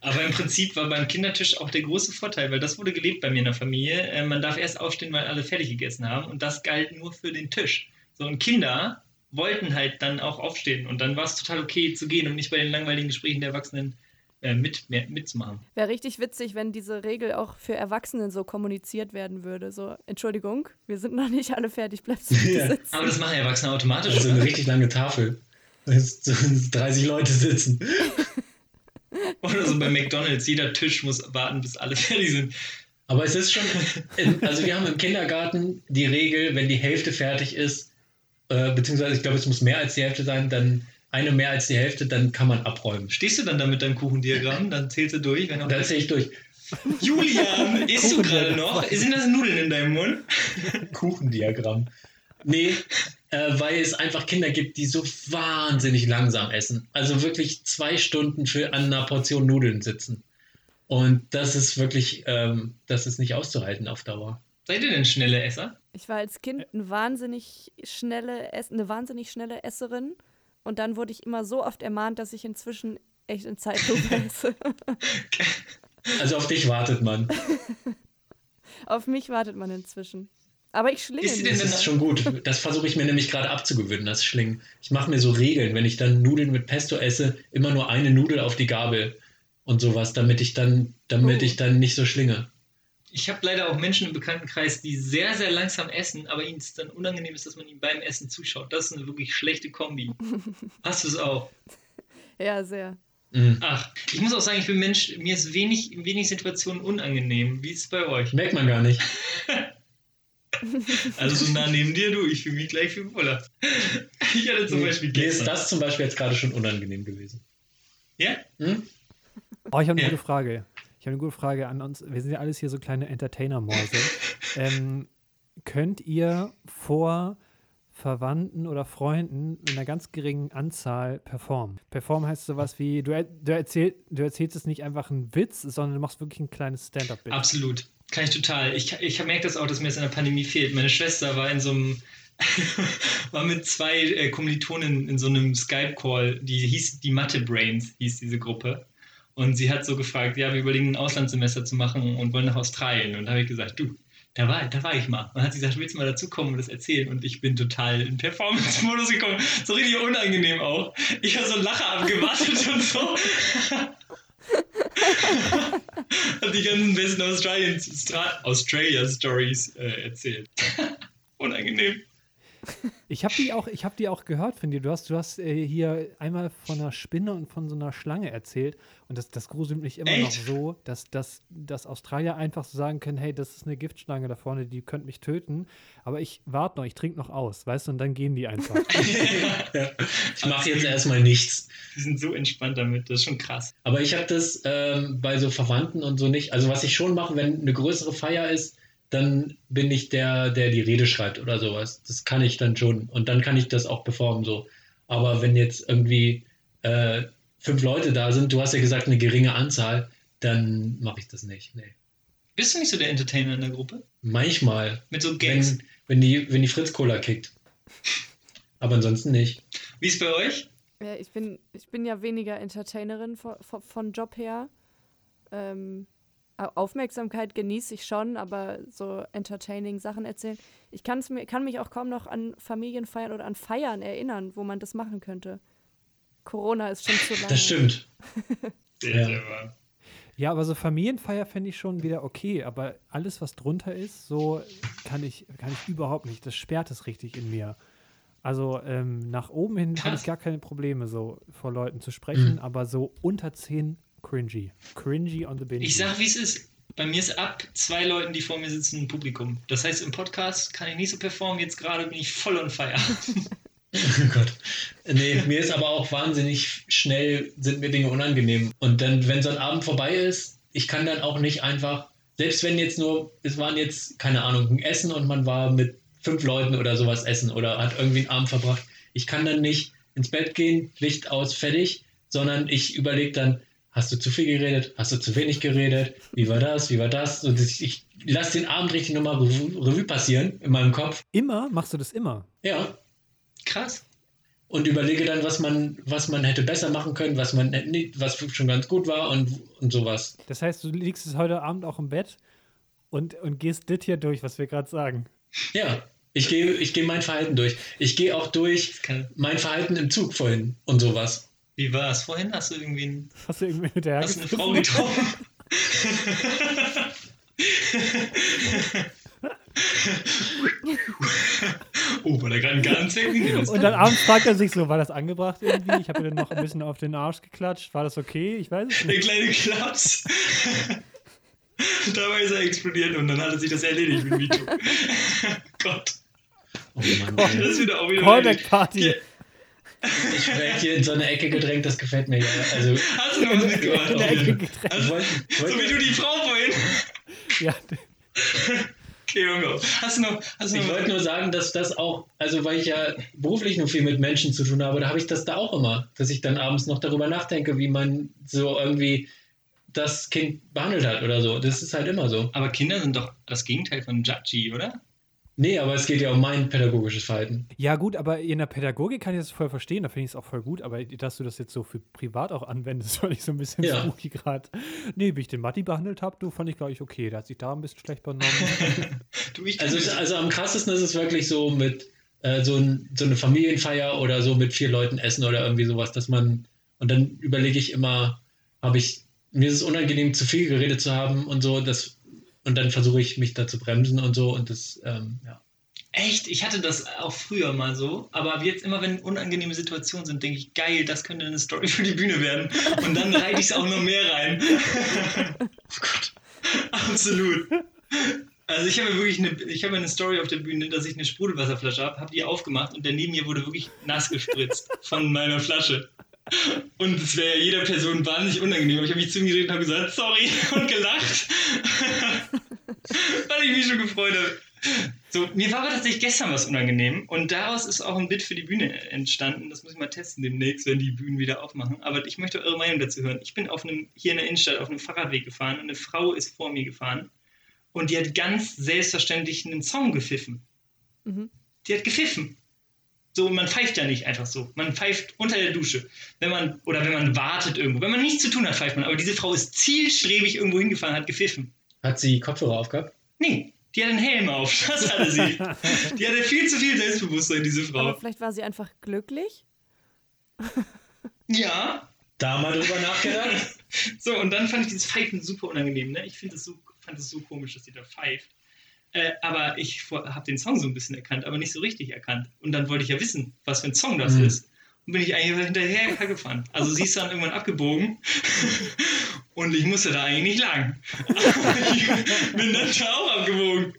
Aber im Prinzip war beim Kindertisch auch der große Vorteil, weil das wurde gelebt bei mir in der Familie. Äh, man darf erst aufstehen, weil alle fertig gegessen haben und das galt nur für den Tisch. So, und Kinder wollten halt dann auch aufstehen und dann war es total okay zu gehen und nicht bei den langweiligen Gesprächen der Erwachsenen äh, mit, mehr, mitzumachen. wäre richtig witzig, wenn diese Regel auch für Erwachsene so kommuniziert werden würde. So, Entschuldigung, wir sind noch nicht alle fertig, bleibst du bitte Ja. sitzen. Aber das machen Erwachsene automatisch. Also eine richtig lange Tafel. Da ist so 30 Leute sitzen. Oder so bei McDonalds, jeder Tisch muss warten, bis alle fertig sind. Aber es ist schon, in, also wir haben im Kindergarten die Regel, wenn die Hälfte fertig ist, äh, beziehungsweise ich glaube, es muss mehr als die Hälfte sein, dann eine mehr als die Hälfte, dann kann man abräumen. Stehst du dann da mit deinem Kuchendiagramm, dann zählst du durch, wenn dann zähle ich durch. Julian, isst du gerade noch? Sind das Nudeln in deinem Mund? Kuchendiagramm. Nee, äh, weil es einfach Kinder gibt, die so wahnsinnig langsam essen. Also wirklich zwei Stunden für an einer Portion Nudeln sitzen. Und das ist wirklich, ähm, das ist nicht auszuhalten auf Dauer. Seid ihr denn schnelle Esser? Ich war als Kind eine wahnsinnig schnelle, Ess eine wahnsinnig schnelle Esserin. Und dann wurde ich immer so oft ermahnt, dass ich inzwischen echt in Zeitlupe esse. Also auf dich wartet man. Auf mich wartet man inzwischen. Aber ich schlinge Ist Das ist schon gut. Das versuche ich mir nämlich gerade abzugewöhnen, das Schlingen. Ich mache mir so Regeln, wenn ich dann Nudeln mit Pesto esse, immer nur eine Nudel auf die Gabel und sowas, damit ich dann, damit Oh. ich dann nicht so schlinge. Ich habe leider auch Menschen im Bekanntenkreis, die sehr, sehr langsam essen, aber ihnen es dann unangenehm ist, dass man ihnen beim Essen zuschaut. Das ist eine wirklich schlechte Kombi. Hast du es auch? Ja, sehr. Mhm. Ach, ich muss auch sagen, ich bin Mensch, mir ist wenig, in wenig Situationen unangenehm. Wie ist es bei euch? Merkt man gar nicht. Also so nah neben dir, du, ich fühle mich gleich viel wohler. Ich hatte zum Beispiel Mir ist gestern. das zum Beispiel jetzt gerade schon unangenehm gewesen. Ja? Hm? Oh, ich habe eine Ja. gute Frage. Ich habe eine gute Frage an uns. Wir sind ja alles hier so kleine Entertainer-Mäuse. ähm, könnt ihr vor Verwandten oder Freunden in einer ganz geringen Anzahl performen? Performen heißt sowas wie, du, er, du, erzähl, du erzählst es nicht einfach einen Witz, sondern du machst wirklich ein kleines Stand-up-Bit. Absolut. Kann ich total. Ich, ich merke das auch, dass mir das in der Pandemie fehlt. Meine Schwester war in so einem, war mit zwei äh, Kommilitonen in so einem Skype-Call, die hieß die Mathe Brains, hieß diese Gruppe. Und sie hat so gefragt, ja, wir überlegen ein Auslandssemester zu machen und wollen nach Australien. Und da habe ich gesagt, du, da war, da war ich mal. Und hat sie gesagt, willst du mal dazukommen und das erzählen? Und ich bin total in Performance-Modus gekommen. So richtig unangenehm auch. Ich habe so einen Lacher abgewartet und so. Hab die ganzen besten Australien, Stra Australia äh, erzählt. Unangenehm. Ich habe die auch, ich habe die auch gehört von dir. Du hast, du hast äh, hier einmal von einer Spinne und von so einer Schlange erzählt und das, das gruselt mich immer noch Echt? so, dass, dass, dass Australier einfach so sagen können, hey, das ist eine Giftschlange da vorne, die könnte mich töten, aber ich warte noch, ich trinke noch aus, weißt du, und dann gehen die einfach. Ich mache jetzt erstmal nichts. Die sind so entspannt damit, das ist schon krass. Aber ich habe das ähm, bei so Verwandten und so nicht. Also was ich schon mache, wenn eine größere Feier ist, dann bin ich der, der die Rede schreibt oder sowas. Das kann ich dann schon. Und dann kann ich das auch performen so. Aber wenn jetzt irgendwie äh, fünf Leute da sind, du hast ja gesagt eine geringe Anzahl, dann mache ich das nicht. Nee. Bist du nicht so der Entertainer in der Gruppe? Manchmal, Mit so Gags? wenn, wenn, die, wenn die Fritz-Cola kickt. Aber ansonsten nicht. Wie ist bei euch? Ja, ich bin, ich bin ja weniger Entertainerin von, von, von Job her. Ähm, Aufmerksamkeit genieße ich schon, aber so entertaining Sachen erzählen. Ich kann's mir, kann mich auch kaum noch an Familienfeiern oder an Feiern erinnern, wo man das machen könnte. Corona ist schon zu lange. Das stimmt. Sehr, Ja. Ja, aber so Familienfeier fände ich schon wieder okay, aber alles, was drunter ist, so kann ich, kann ich überhaupt nicht. Das sperrt es richtig in mir. Also ähm, nach oben hin habe ich gar keine Probleme, so vor Leuten zu sprechen, Mhm. aber so unter 10 cringy. Cringy on the binge. Ich sag, wie es ist. Bei mir ist ab zwei Leuten, die vor mir sitzen, ein Publikum. Das heißt, im Podcast kann ich nicht so performen. Jetzt gerade bin ich voll on fire. Oh Gott. Nee, mir ist aber auch wahnsinnig schnell, sind mir Dinge unangenehm. Und dann, wenn so ein Abend vorbei ist, ich kann dann auch nicht einfach, selbst wenn jetzt nur, es waren jetzt, keine Ahnung, ein Essen und man war mit fünf Leuten oder sowas essen oder hat irgendwie einen Abend verbracht, ich kann dann nicht ins Bett gehen, Licht aus, fertig, sondern ich überlege dann, hast du zu viel geredet, hast du zu wenig geredet, wie war das, wie war das? Und ich, ich lasse den Abend richtig nochmal Revue, Revue passieren in meinem Kopf. Immer? Machst du das immer? Ja, Krass. und überlege dann, was man, was man hätte besser machen können, was man was schon ganz gut war und, und sowas. Das heißt, du liegst es heute Abend auch im Bett und, und gehst das hier durch, was wir gerade sagen. Ja, ich gehe ich gehe mein Verhalten durch. Ich gehe auch durch mein Verhalten im Zug vorhin und sowas. Wie war es? Vorhin hast du irgendwie ein, Hast du irgendwie mit der hast eine Frau getroffen? oh, war da gerade ein Gartenzwecken? Und dann abends fragt er sich so, war das angebracht irgendwie? Ich habe dann noch ein bisschen auf den Arsch geklatscht. War das okay? Ich weiß es Der nicht. kleine Klaps. Dabei ist er explodiert und dann hat er sich das erledigt mit Vito. Gott, Oh Mann, das ey. ist wieder auch wieder. Callback-Party. Ich werde hier in so eine Ecke gedrängt, das gefällt mir. ja. Also, Hast du noch was mitgebracht? In der Ecke ich gedrängt. wollte, ich So wie du die Frau vorhin. Ja, Okay, Junge. Hast du noch. Hast du ich wollte nur sagen, dass das auch, also weil ich ja beruflich nur viel mit Menschen zu tun habe, da habe ich das da auch immer, dass ich dann abends noch darüber nachdenke, wie man so irgendwie das Kind behandelt hat oder so. Das ist halt immer so. Aber Kinder sind doch das Gegenteil von Judgy, oder? Nee, aber es geht ja um mein pädagogisches Verhalten. Ja, gut, aber in der Pädagogik kann ich das voll verstehen, da finde ich es auch voll gut, aber dass du das jetzt so für privat auch anwendest, fand ich so ein bisschen Ja. spooky gerade. Nee, wie ich den Matti behandelt habe, du fand ich, glaube ich, okay. Der hat sich da ein bisschen schlecht benommen. Du, ich Also, also am krassesten ist es wirklich so mit äh, so, ein, so eine Familienfeier oder so mit vier Leuten essen oder irgendwie sowas, dass man, und dann überlege ich immer, habe ich, mir ist es unangenehm, zu viel geredet zu haben und so, das, und dann versuche ich mich da zu bremsen und so und das, ähm, ja. Echt? Ich hatte das auch früher mal so, aber ab jetzt immer, wenn unangenehme Situationen sind, denke ich, geil, das könnte eine Story für die Bühne werden. Und dann reite ich es auch noch mehr rein. oh Gott. Absolut. Also ich habe wirklich eine, ich habe eine Story auf der Bühne, dass ich eine Sprudelwasserflasche habe, habe die aufgemacht und der neben mir wurde wirklich nass gespritzt von meiner Flasche. Und es wäre ja jeder Person wahnsinnig unangenehm. Aber ich habe mich zu ihm gedreht und habe gesagt, sorry und gelacht. Weil ich mich schon gefreut habe. So, mir war aber tatsächlich gestern was unangenehm und daraus ist auch ein Bit für die Bühne entstanden. Das muss ich mal testen demnächst, wenn die Bühnen wieder aufmachen. Aber ich möchte eure Meinung dazu hören. Ich bin auf einem, hier in der Innenstadt auf einem Fahrradweg gefahren und eine Frau ist vor mir gefahren und die hat ganz selbstverständlich einen Song gepfiffen. Mhm. Die hat gepfiffen. So, man pfeift ja nicht einfach so. Man pfeift unter der Dusche. Wenn man, oder wenn man wartet irgendwo. Wenn man nichts zu tun hat, pfeift man. Aber diese Frau ist zielstrebig irgendwo hingefahren, hat gepfiffen. Hat sie Kopfhörer aufgehabt? Nee, die hat einen Helm auf. Das hatte sie. Die hatte viel zu viel Selbstbewusstsein, diese Aber Frau. vielleicht war sie einfach glücklich. Ja. Da mal drüber nachgedacht? So, und dann fand ich dieses Pfeifen super unangenehm. Ne? Ich finde es so, fand es so komisch, dass sie da pfeift. Äh, aber ich habe den Song so ein bisschen erkannt, aber nicht so richtig erkannt. Und dann wollte ich ja wissen, was für ein Song das Mhm. ist. Und bin ich eigentlich hinterher gefahren. Also sie ist dann irgendwann abgebogen und ich musste da eigentlich nicht lang. Ich bin dann da auch abgebogen.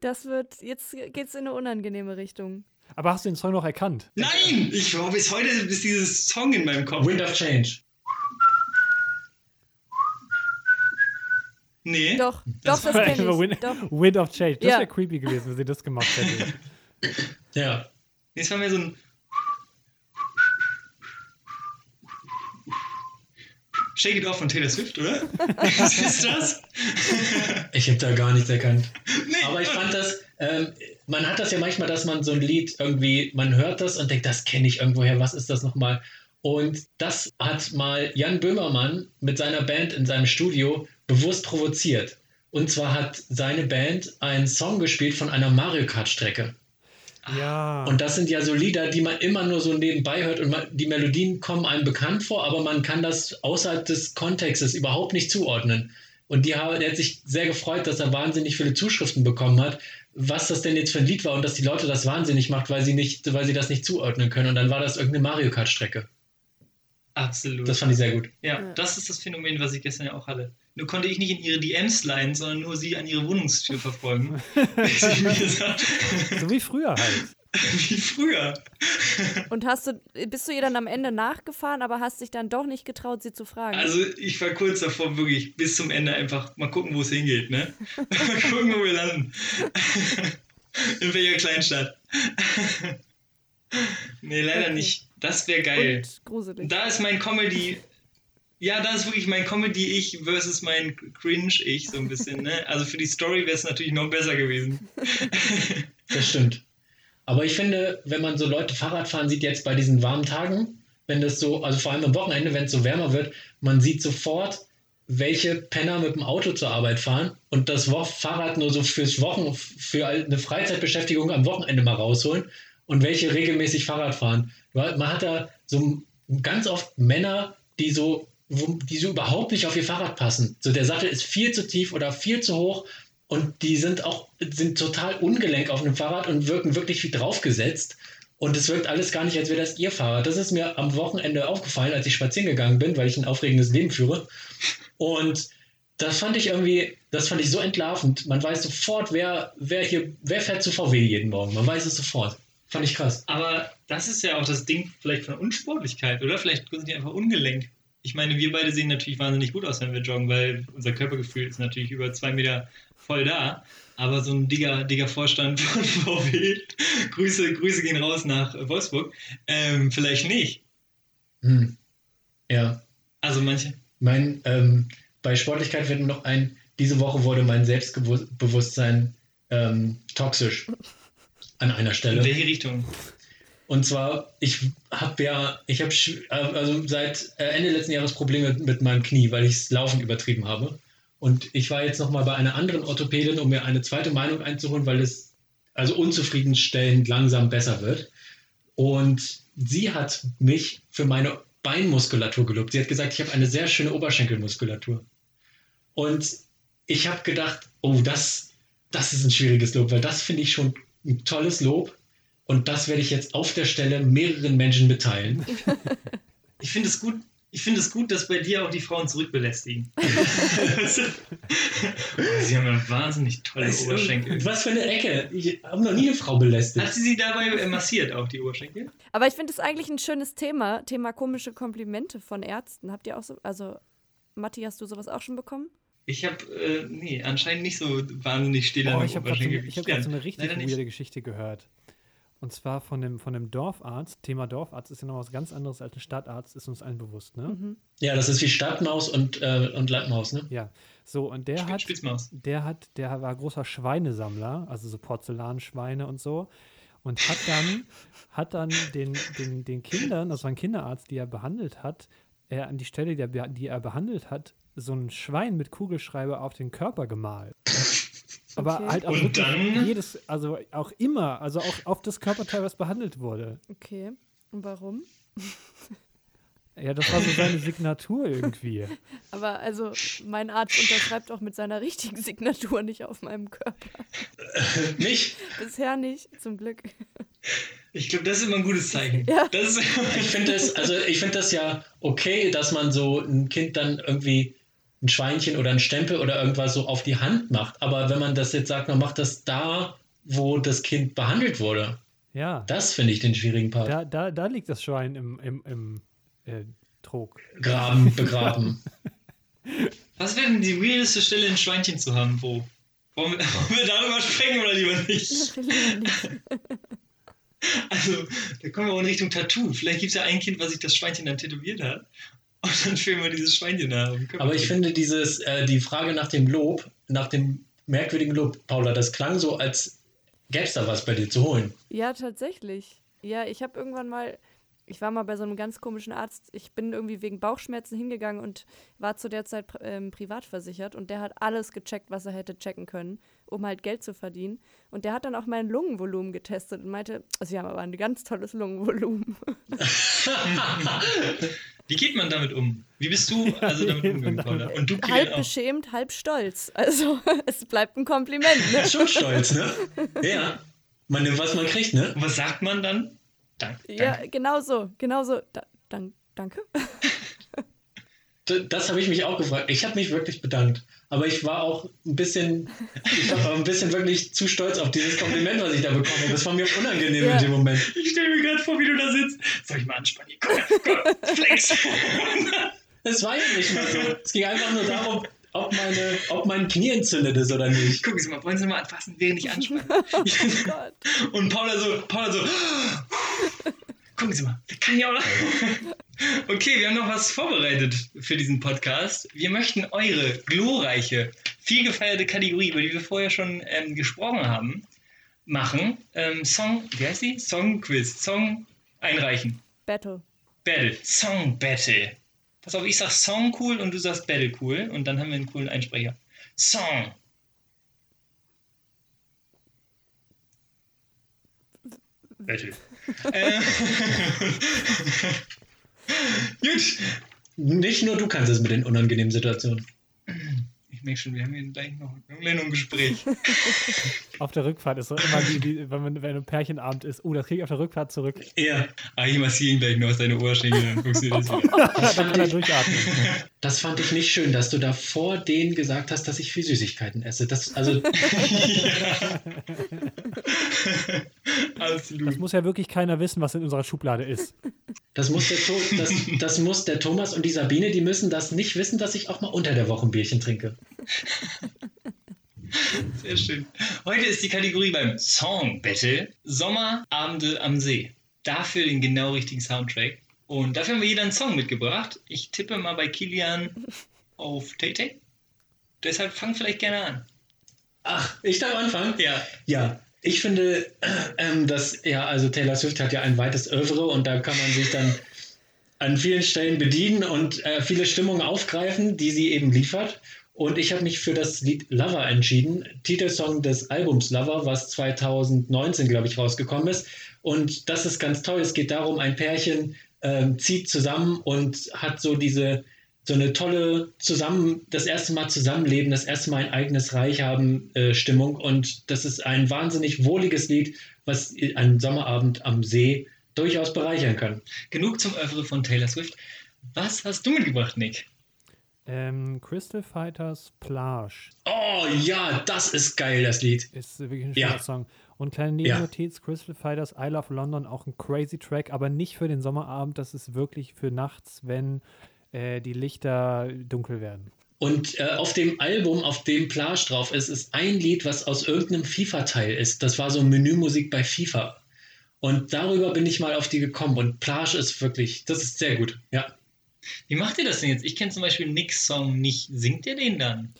Das wird, jetzt geht's in eine unangenehme Richtung. aber hast du den Song noch erkannt? Nein! Ich war bis heute ist dieses Song in meinem Kopf. Wind of Change. Nee. Doch, Das doch, das war kenne Einfach ich. Wind, Doch. Wind of Change. Das Ja. wäre creepy gewesen, wenn sie das gemacht hätte. Ja. Nee, es war mehr so ein. Shake It Off von Taylor Swift, oder? Was ist das? Ich habe da gar nichts erkannt. Nee, Aber ich fand das, ähm, man hat das ja manchmal, dass man so ein Lied irgendwie, man hört das und denkt, das kenne ich irgendwoher, was ist das nochmal? Und das hat mal Jan Böhmermann mit seiner Band in seinem Studio bewusst provoziert. Und zwar hat seine Band einen Song gespielt von einer Mario Kart-Strecke. Ja. Und das sind ja so Lieder, die man immer nur so nebenbei hört und man, die Melodien kommen einem bekannt vor, aber man kann das außerhalb des Kontextes überhaupt nicht zuordnen. Und die, haben- der hat sich sehr gefreut, dass er wahnsinnig viele Zuschriften bekommen hat, was das denn jetzt für ein Lied war und dass die Leute das wahnsinnig macht, weil sie, nicht, weil sie das nicht zuordnen können. Und dann war das irgendeine Mario Kart-Strecke. Absolut. Das fand ich sehr gut. ja, Ja. das ist das Phänomen, was ich gestern ja auch hatte. Nur konnte ich nicht in ihre DMs leiden, sondern nur sie an ihre Wohnungstür verfolgen. So wie früher halt. wie früher. Und hast du, bist du ihr dann am Ende nachgefahren, aber hast dich dann doch nicht getraut, sie zu fragen? Also ich war kurz davor, wirklich bis zum Ende einfach mal gucken, wo es hingeht, ne? mal gucken, wo wir landen. In welcher Kleinstadt. nee, leider Okay. nicht. Das wäre geil. Und gruselig. Da ist mein Comedy. Ja, da ist wirklich mein Comedy-Ich versus mein Cringe-Ich so ein bisschen, ne? Also für die Story wäre es natürlich noch besser gewesen. Das stimmt. Aber ich finde, wenn man so Leute Fahrrad fahren sieht, jetzt bei diesen warmen Tagen, wenn das so, also vor allem am Wochenende, wenn es so wärmer wird, man sieht sofort, welche Penner mit dem Auto zur Arbeit fahren und das Fahrrad nur so fürs Wochen, für eine Freizeitbeschäftigung am Wochenende mal rausholen und welche regelmäßig Fahrrad fahren. Man hat da so ganz oft Männer, die so, wo, die so überhaupt nicht auf ihr Fahrrad passen. So der Sattel ist viel zu tief oder viel zu hoch und die sind auch sind total ungelenk auf einem Fahrrad und wirken wirklich wie draufgesetzt. Und es wirkt alles gar nicht, als wäre das ihr Fahrrad. Das ist mir am Wochenende aufgefallen, als ich spazieren gegangen bin, weil ich ein aufregendes Leben führe. Und das fand ich irgendwie, das fand ich so entlarvend. Man weiß sofort, wer, wer hier, wer fährt zu VW jeden Morgen. Man weiß es sofort. Fand ich krass. Aber das ist ja auch das Ding vielleicht von Unsportlichkeit, oder? Vielleicht sind die einfach ungelenkt. Ich meine, wir beide sehen natürlich wahnsinnig gut aus, wenn wir joggen, weil unser Körpergefühl ist natürlich über zwei Meter voll da. Aber so ein dicker, dicker Vorstand von VW, Grüße, Grüße gehen raus nach Wolfsburg, ähm, vielleicht nicht. Hm. Ja. Also manche. Mein, ähm, bei Sportlichkeit fällt mir noch ein, diese Woche wurde mein Selbstbewusstsein ähm, toxisch an einer In Stelle. welche Richtung? Und zwar, ich habe ja, ich habe also seit äh, Ende letzten Jahres Probleme mit meinem Knie, weil ich das Laufen übertrieben habe. Und ich war jetzt nochmal bei einer anderen Orthopädin, um mir eine zweite Meinung einzuholen, weil es also unzufriedenstellend langsam besser wird. Und sie hat mich für meine Beinmuskulatur gelobt. Sie hat gesagt, ich habe eine sehr schöne Oberschenkelmuskulatur. Und ich habe gedacht, oh, das, das ist ein schwieriges Lob, weil das finde ich schon ein tolles Lob. Und das werde ich jetzt auf der Stelle mehreren Menschen mitteilen. Ich finde es gut. Ich finde es gut, dass bei dir auch die Frauen zurückbelästigen. sie haben ja wahnsinnig tolle Oberschenkel. Was für eine Ecke. Ich habe noch nie eine Frau belästigt. Hat sie sie dabei massiert, auch die Oberschenkel? Aber ich finde es eigentlich ein schönes Thema, Thema komische Komplimente von Ärzten. Habt ihr auch so, also Matti, hast du sowas auch schon bekommen? Ich habe, äh, nee, anscheinend nicht so wahnsinnig still Oh, an ich habe gerade so, hab so eine Leider richtig nicht. weirde Geschichte gehört. Und zwar von dem, von dem Dorfarzt. Thema Dorfarzt ist ja noch was ganz anderes als ein Stadtarzt, ist uns allen bewusst, ne? Mhm. Ja, das ist wie Stadtmaus und, äh, und Landmaus, ne? Ja. So, und der Spitz- hat, Spitzmaus. der hat, der war großer Schweinesammler, also so Porzellanschweine und so. Und hat dann, hat dann den, den, den Kindern, das war ein Kinderarzt, die er behandelt hat, er an die Stelle, er, die er behandelt hat, so ein Schwein mit Kugelschreiber auf den Körper gemalt. Aber Okay. halt auch Und dann? jedes, also auch immer, also auch auf das Körperteil, was behandelt wurde. Okay. Und warum? Ja, das war so seine Signatur irgendwie. Aber also, mein Arzt unterschreibt auch mit seiner richtigen Signatur nicht auf meinem Körper. Nicht? Bisher nicht, zum Glück. Ich glaube, das ist immer ein gutes Zeichen. Ja. Das ist, Ich finde das, also ich finde das ja okay, dass man so ein Kind dann irgendwie ein Schweinchen oder ein Stempel oder irgendwas so auf die Hand macht. Aber wenn man das jetzt sagt, man macht das da, wo das Kind behandelt wurde, Ja, das finde ich den schwierigen Part. da, da, da liegt das Schwein im, im, im äh, Trog. Graben, begraben. was wäre denn die weirdeste Stelle, ein Schweinchen zu haben? Wo? Wollen wir, wollen wir darüber sprechen oder lieber nicht? Also, da kommen wir auch in Richtung Tattoo. Vielleicht gibt es ja ein Kind, was sich das Schweinchen dann tätowiert hat. Und dann führen wir dieses Schweinchen da. Aber ich finde dieses, äh, die Frage nach dem Lob, nach dem merkwürdigen Lob, Paula, das klang so, als gäbe es da was bei dir zu holen. Ja, tatsächlich. Ja, ich habe irgendwann mal, ich war mal bei so einem ganz komischen Arzt. Ich bin irgendwie wegen Bauchschmerzen hingegangen und war zu der Zeit ähm, privat versichert und der hat alles gecheckt, was er hätte checken können, um halt Geld zu verdienen. Und der hat dann auch mein Lungenvolumen getestet und meinte, Sie haben aber ein ganz tolles Lungenvolumen. Wie geht man damit um? Wie bist du also damit umgegangen, Paula? Und du, halb auch. beschämt, halb stolz. Also, es bleibt ein Kompliment. Ne? Schon stolz, ne? Ja. Man nimmt, was man kriegt, ne? Und was sagt man dann? Danke. Ja, genau so, genau so. Da, dank, danke. Das habe ich mich auch gefragt. Ich habe mich wirklich bedankt. Aber ich war auch ein bisschen, ich war ein bisschen wirklich zu stolz auf dieses Kompliment, was ich da bekommen habe. Das war mir unangenehm Ja. in dem Moment. Ich stelle mir gerade vor, wie du da sitzt. Soll ich mal anspannen? Komm, komm, flex. Es war ja nicht mal so. Es ging einfach nur darum, ob, meine, ob mein Knie entzündet ist oder nicht. Gucken Sie mal, wollen Sie mal anfassen, während ich anspanne? Oh. Und Paula so, Paula so, gucken Sie mal, kann ich auch noch. Okay, wir haben noch was vorbereitet für diesen Podcast. Wir möchten eure glorreiche, viel gefeierte Kategorie, über die wir vorher schon ähm, gesprochen haben, machen. Ähm, Song, wie heißt die? Song Quiz, Song einreichen. Battle. Battle, Song Battle. Pass auf, ich sag Song cool und du sagst Battle cool und dann haben wir einen coolen Einsprecher. Song. Battle. Äh, Gut. Nicht nur du kannst es mit den unangenehmen Situationen. Ich merke schon, wir haben hier gleich noch, ein Gespräch. Auf der Rückfahrt ist so immer die, die wenn, man, wenn ein Pärchenabend ist, oh, das kriege ich auf der Rückfahrt zurück. Ja. Ah, ich massiere ihn gleich nur aus deine Oberschenkel, dann funktioniert das wieder. Dann kann er durchatmen. Das fand ich nicht schön, dass du da vor denen gesagt hast, dass ich viel Süßigkeiten esse. Das, also, Absolut. Das muss ja wirklich keiner wissen, was in unserer Schublade ist. Das muss, der das, das muss der Thomas und die Sabine, die müssen das nicht wissen, dass ich auch mal unter der Woche ein Bierchen trinke. Sehr schön. Heute ist die Kategorie beim Song Battle Sommerabende am See. Dafür den genau richtigen Soundtrack. Und dafür haben wir jeder einen Song mitgebracht. Ich tippe mal bei Kilian auf Tay Deshalb fang vielleicht gerne an. Ach, ich darf anfangen? Ja. Ja, ich finde, ähm, dass, ja, also Taylor Swift hat ja ein weites Oeuvre und da kann man sich dann an vielen Stellen bedienen und äh, viele Stimmungen aufgreifen, die sie eben liefert. Und ich habe mich für das Lied Lover entschieden, Titelsong des Albums Lover, was 2019, glaube ich, rausgekommen ist. Und das ist ganz toll. Es geht darum, ein Pärchen ähm, zieht zusammen und hat so diese so eine tolle zusammen das erste Mal zusammenleben, das erste Mal ein eigenes Reich haben äh, Stimmung und das ist ein wahnsinnig wohliges Lied, was einen Sommerabend am See durchaus bereichern kann. Genug zum Oeuvre von Taylor Swift. Was hast du mitgebracht, Nick? Ähm, Crystal Fighters Plage Oh ja, das ist geil, das Lied. ist wirklich ein Ja. schöner Song. Und kleine Ja. Nebennotiz, Crystal Fighters I Love London, auch ein crazy Track, aber nicht für den Sommerabend, das ist wirklich für nachts, wenn äh, die Lichter dunkel werden. Und äh, auf dem Album, auf dem Plage drauf ist, ist ein Lied, was aus irgendeinem FIFA-Teil ist. Das war so Menümusik bei FIFA. Und darüber bin ich mal auf die gekommen. Und Plage ist wirklich, das ist sehr gut. Ja. Wie macht ihr das denn jetzt? Ich kenne zum Beispiel Nicks Song nicht. Singt ihr den dann?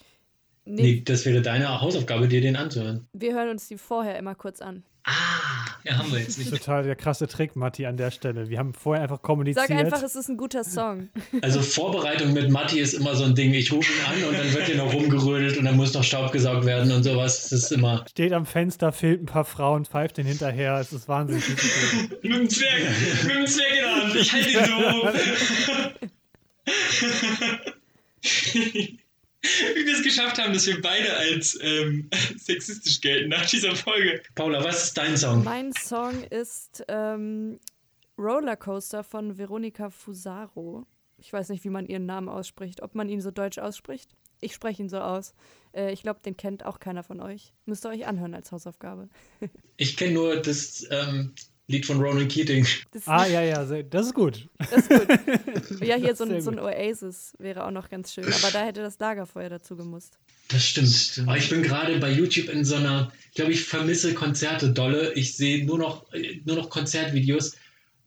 Nee, Nee, das wäre deine Hausaufgabe, dir den anzuhören. wir hören uns die vorher immer kurz an. Ah, ja, haben wir jetzt nicht. Total der krasse Trick, Matti, an der Stelle. Wir haben vorher einfach kommuniziert. Sag einfach, es ist ein guter Song. Also Vorbereitung mit Matti ist immer so ein Ding. Ich rufe ihn an und dann wird hier noch rumgerödelt und dann muss noch Staub gesaugt werden und sowas. Das ist immer. Steht am Fenster, filmt ein paar Frauen, pfeift den hinterher. Es ist wahnsinnig. mit dem Zwerg, mit dem Zwerg in der Hand. Ich halte ihn so. Wie wir es geschafft haben, dass wir beide als ähm, sexistisch gelten nach dieser Folge. Paula, was ist dein Song? Mein Song ist ähm, Rollercoaster von Veronika Fusaro. Ich weiß nicht, wie man ihren Namen ausspricht, ob man ihn so deutsch ausspricht. Ich spreche ihn so aus. Äh, ich glaube, den kennt auch keiner von euch. Müsst ihr euch anhören als Hausaufgabe. Ich kenne nur das ähm, Lied von Ronan Keating. Das Ah, ja, ja, das ist gut. das ist gut. Ja, hier Das so ein, so ein. Oasis wäre auch noch ganz schön. Aber da hätte das Lagerfeuer dazu gemusst. Das stimmt. Aber ich bin gerade bei YouTube in so einer, ich glaube, ich vermisse Konzerte dolle. Ich sehe nur noch, nur noch Konzertvideos.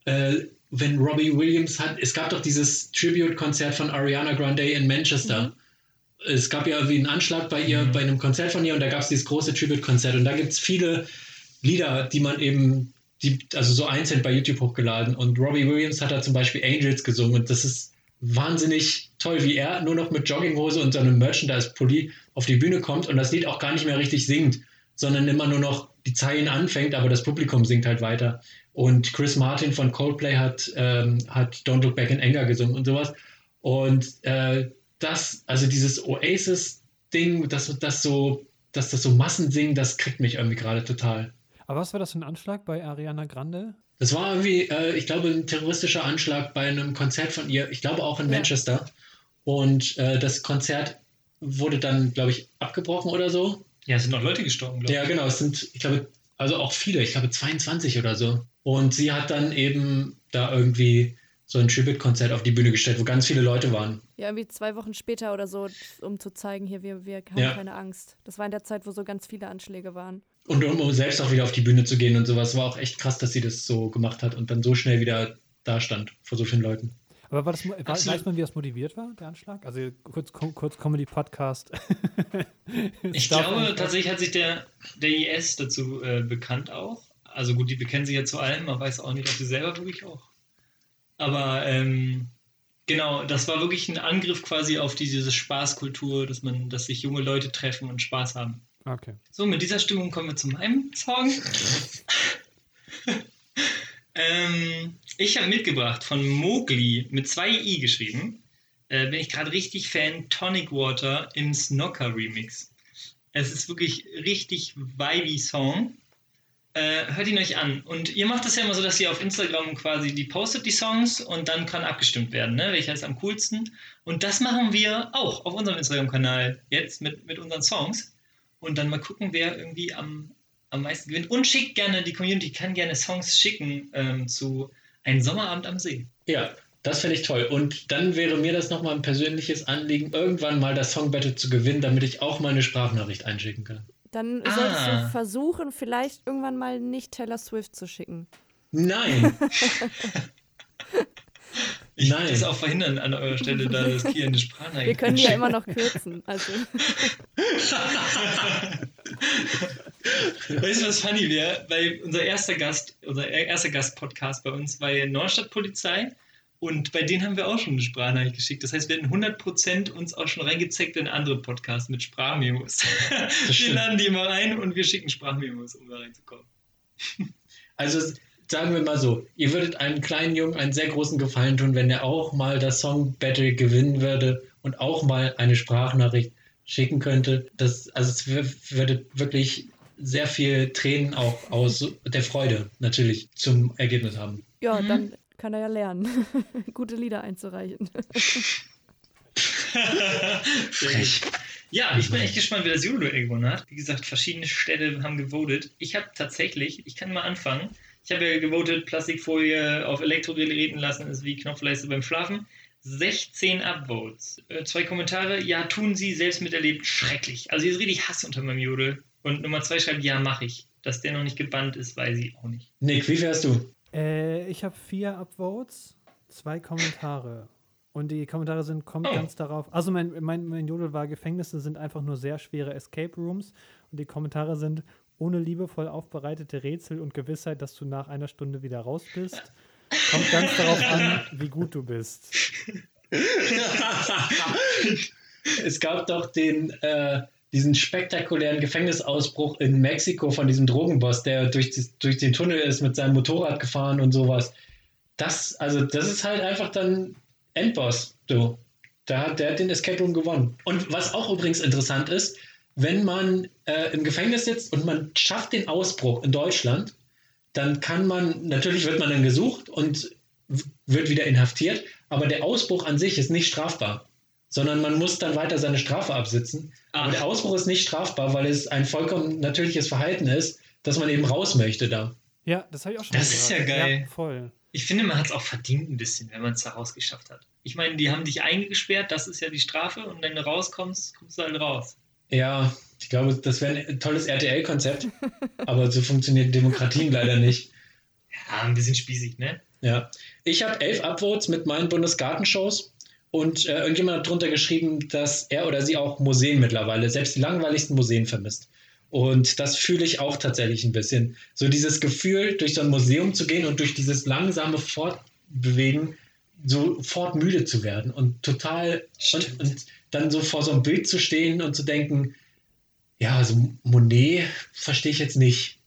Äh, wenn Robbie Williams hat, es gab doch dieses Tribute-Konzert von Ariana Grande in Manchester. Es gab ja wie einen Anschlag bei ihr, bei einem Konzert von ihr und da gab es dieses große Tribute-Konzert und da gibt es viele Lieder, die man eben, die, also so einzeln bei YouTube hochgeladen und Robbie Williams hat da zum Beispiel Angels gesungen und das ist wahnsinnig toll, wie er nur noch mit Jogginghose und so einem Merchandise-Pulli auf die Bühne kommt und das Lied auch gar nicht mehr richtig singt, sondern immer nur noch die Zeilen anfängt, aber das Publikum singt halt weiter. Und Chris Martin von Coldplay hat, ähm, hat Don't Look Back in Anger gesungen und sowas. Und äh, das, also dieses Oasis-Ding, das, das so, dass das so Massensingen, das kriegt mich irgendwie gerade total. Aber was war das für ein Anschlag bei Ariana Grande? Das war irgendwie, äh, ich glaube, ein terroristischer Anschlag bei einem Konzert von ihr, ich glaube auch in Ja. Manchester. Und äh, das Konzert wurde dann, glaube ich, abgebrochen oder so. Ja, es sind noch Leute gestorben, glaube ich. Ja, genau, es sind, ich glaube, also auch viele, ich glaube 22 oder so. Und sie hat dann eben da irgendwie so ein Tribute-Konzert auf die Bühne gestellt, wo ganz viele Leute waren. Ja, irgendwie zwei Wochen später oder so, um zu zeigen, hier, wir, wir haben Ja. keine Angst. Das war in der Zeit, wo so ganz viele Anschläge waren. Und um, selbst auch wieder auf die Bühne zu gehen und sowas, war auch echt krass, dass sie das so gemacht hat und dann so schnell wieder da stand vor so vielen Leuten. Aber war das, war, weiß man, wie das motiviert war, der Anschlag? Also kurz, kurz Comedy-Podcast. Ich glaube, tatsächlich hat sich der, der IS dazu äh, bekannt auch. Also gut, die bekennen sich ja zu allem, man weiß auch nicht, ob sie selber wirklich auch. Aber ähm, genau, das war wirklich ein Angriff quasi auf die, diese Spaßkultur, dass man, dass sich junge Leute treffen und Spaß haben. Okay. So, mit dieser Stimmung kommen wir zu meinem Song. ähm, ich habe mitgebracht von Mowgli mit zwei i geschrieben. Äh, bin ich gerade richtig Fan Tonic Water im Snocker Remix. Es ist wirklich richtig vibey Song. Äh, hört ihn euch an. Und ihr macht das ja immer so, dass ihr auf Instagram quasi die postet die Songs und dann kann abgestimmt werden, ne? welcher ist am coolsten. Und das machen wir auch auf unserem Instagram-Kanal jetzt mit, mit unseren Songs. Und dann mal gucken, wer irgendwie am, am meisten gewinnt. Und schickt gerne, die Community kann gerne Songs schicken ähm, zu Ein Sommerabend am See. Ja, das finde ich toll. Und dann wäre mir das nochmal ein persönliches Anliegen, irgendwann mal das Song Battle zu gewinnen, damit ich auch mal eine Sprachnachricht einschicken kann. Dann Ah. solltest du versuchen, vielleicht irgendwann mal nicht Taylor Swift zu schicken. Nein! Ich Nein. würde das auch verhindern an eurer Stelle, da das Kiel eine Sprachnachricht Wir können die ja immer noch kürzen. Also, Weißt du, was funny wäre? Weil unser erster Gast, unser erster Gast-Podcast bei uns war ja Neustadt Polizei und bei denen haben wir auch schon eine Sprachnachricht geschickt. Das heißt, wir hätten 100% uns auch schon reingezeckt in andere Podcasts mit Sprachmemos. wir laden die immer rein und wir schicken Sprachmemos, um da reinzukommen. Also sagen wir mal so, ihr würdet einem kleinen Jungen einen sehr großen Gefallen tun, wenn er auch mal das Song Battle gewinnen würde und auch mal eine Sprachnachricht schicken könnte. Das, also es wür- würde wirklich sehr viel Tränen auch aus der Freude natürlich zum Ergebnis haben. ja, Mhm. dann kann er ja lernen, gute Lieder einzureichen. Frech. Ja, ich bin echt gespannt, wer das Judo gewonnen hat. Wie gesagt, verschiedene Städte haben gewotet. Ich habe tatsächlich, ich kann mal anfangen. Ich habe ja gewotet, Plastikfolie auf Elektrogeräten lassen ist wie Knopfleiste beim Schlafen. 16 Upvotes. Äh, zwei Kommentare. Ja, tun sie, selbst miterlebt, schrecklich. Also hier ist richtig Hass unter meinem Jodel. Und Nummer zwei schreibt, ja, mache ich. Dass der noch nicht gebannt ist, weiß ich auch nicht. Nick, wie viel hast du? Äh, ich habe vier Upvotes, zwei Kommentare. Und die Kommentare sind, kommt Oh. ganz darauf. Also mein, mein, mein Jodel war, Gefängnisse sind einfach nur sehr schwere Escape Rooms. Und die Kommentare sind ohne liebevoll aufbereitete Rätsel und Gewissheit, dass du nach einer Stunde wieder raus bist. Kommt ganz darauf an, wie gut du bist. es gab doch den, äh, diesen spektakulären Gefängnisausbruch in Mexiko von diesem Drogenboss, der durch, die, durch den Tunnel ist mit seinem Motorrad gefahren und sowas. Das, also, das ist halt einfach dann Endboss, du. Der hat, der hat den Escape Room gewonnen. Und was auch übrigens interessant ist, wenn man äh, im Gefängnis sitzt und man schafft den Ausbruch in Deutschland, dann kann man, natürlich wird man dann gesucht und wird wieder inhaftiert, aber der Ausbruch an sich ist nicht strafbar, sondern man muss dann weiter seine Strafe absitzen. Aber Ach. der Ausbruch ist nicht strafbar, weil es ein vollkommen natürliches Verhalten ist, dass man eben raus möchte da. Ja, das habe ich auch schon Das ist ja geil. Ja, voll. Ich finde, man hat es auch verdient ein bisschen, wenn man es da rausgeschafft hat. Ich meine, die haben dich eingesperrt, das ist ja die Strafe, und wenn du rauskommst, kommst du halt raus. Ja, ich glaube, das wäre ein tolles RTL-Konzept, aber so funktioniert Demokratien leider nicht. Ja, ein bisschen spießig, ne? Ja. Ich habe elf Upvotes mit meinen Bundesgartenshows und äh, irgendjemand hat drunter geschrieben, dass er oder sie auch Museen mittlerweile, selbst die langweiligsten Museen vermisst. Und das fühle ich auch tatsächlich ein bisschen. So dieses Gefühl, durch so ein Museum zu gehen und durch dieses langsame Fortbewegen sofort müde zu werden und total und, und dann so vor so einem Bild zu stehen und zu denken, ja, also Monet verstehe ich jetzt nicht.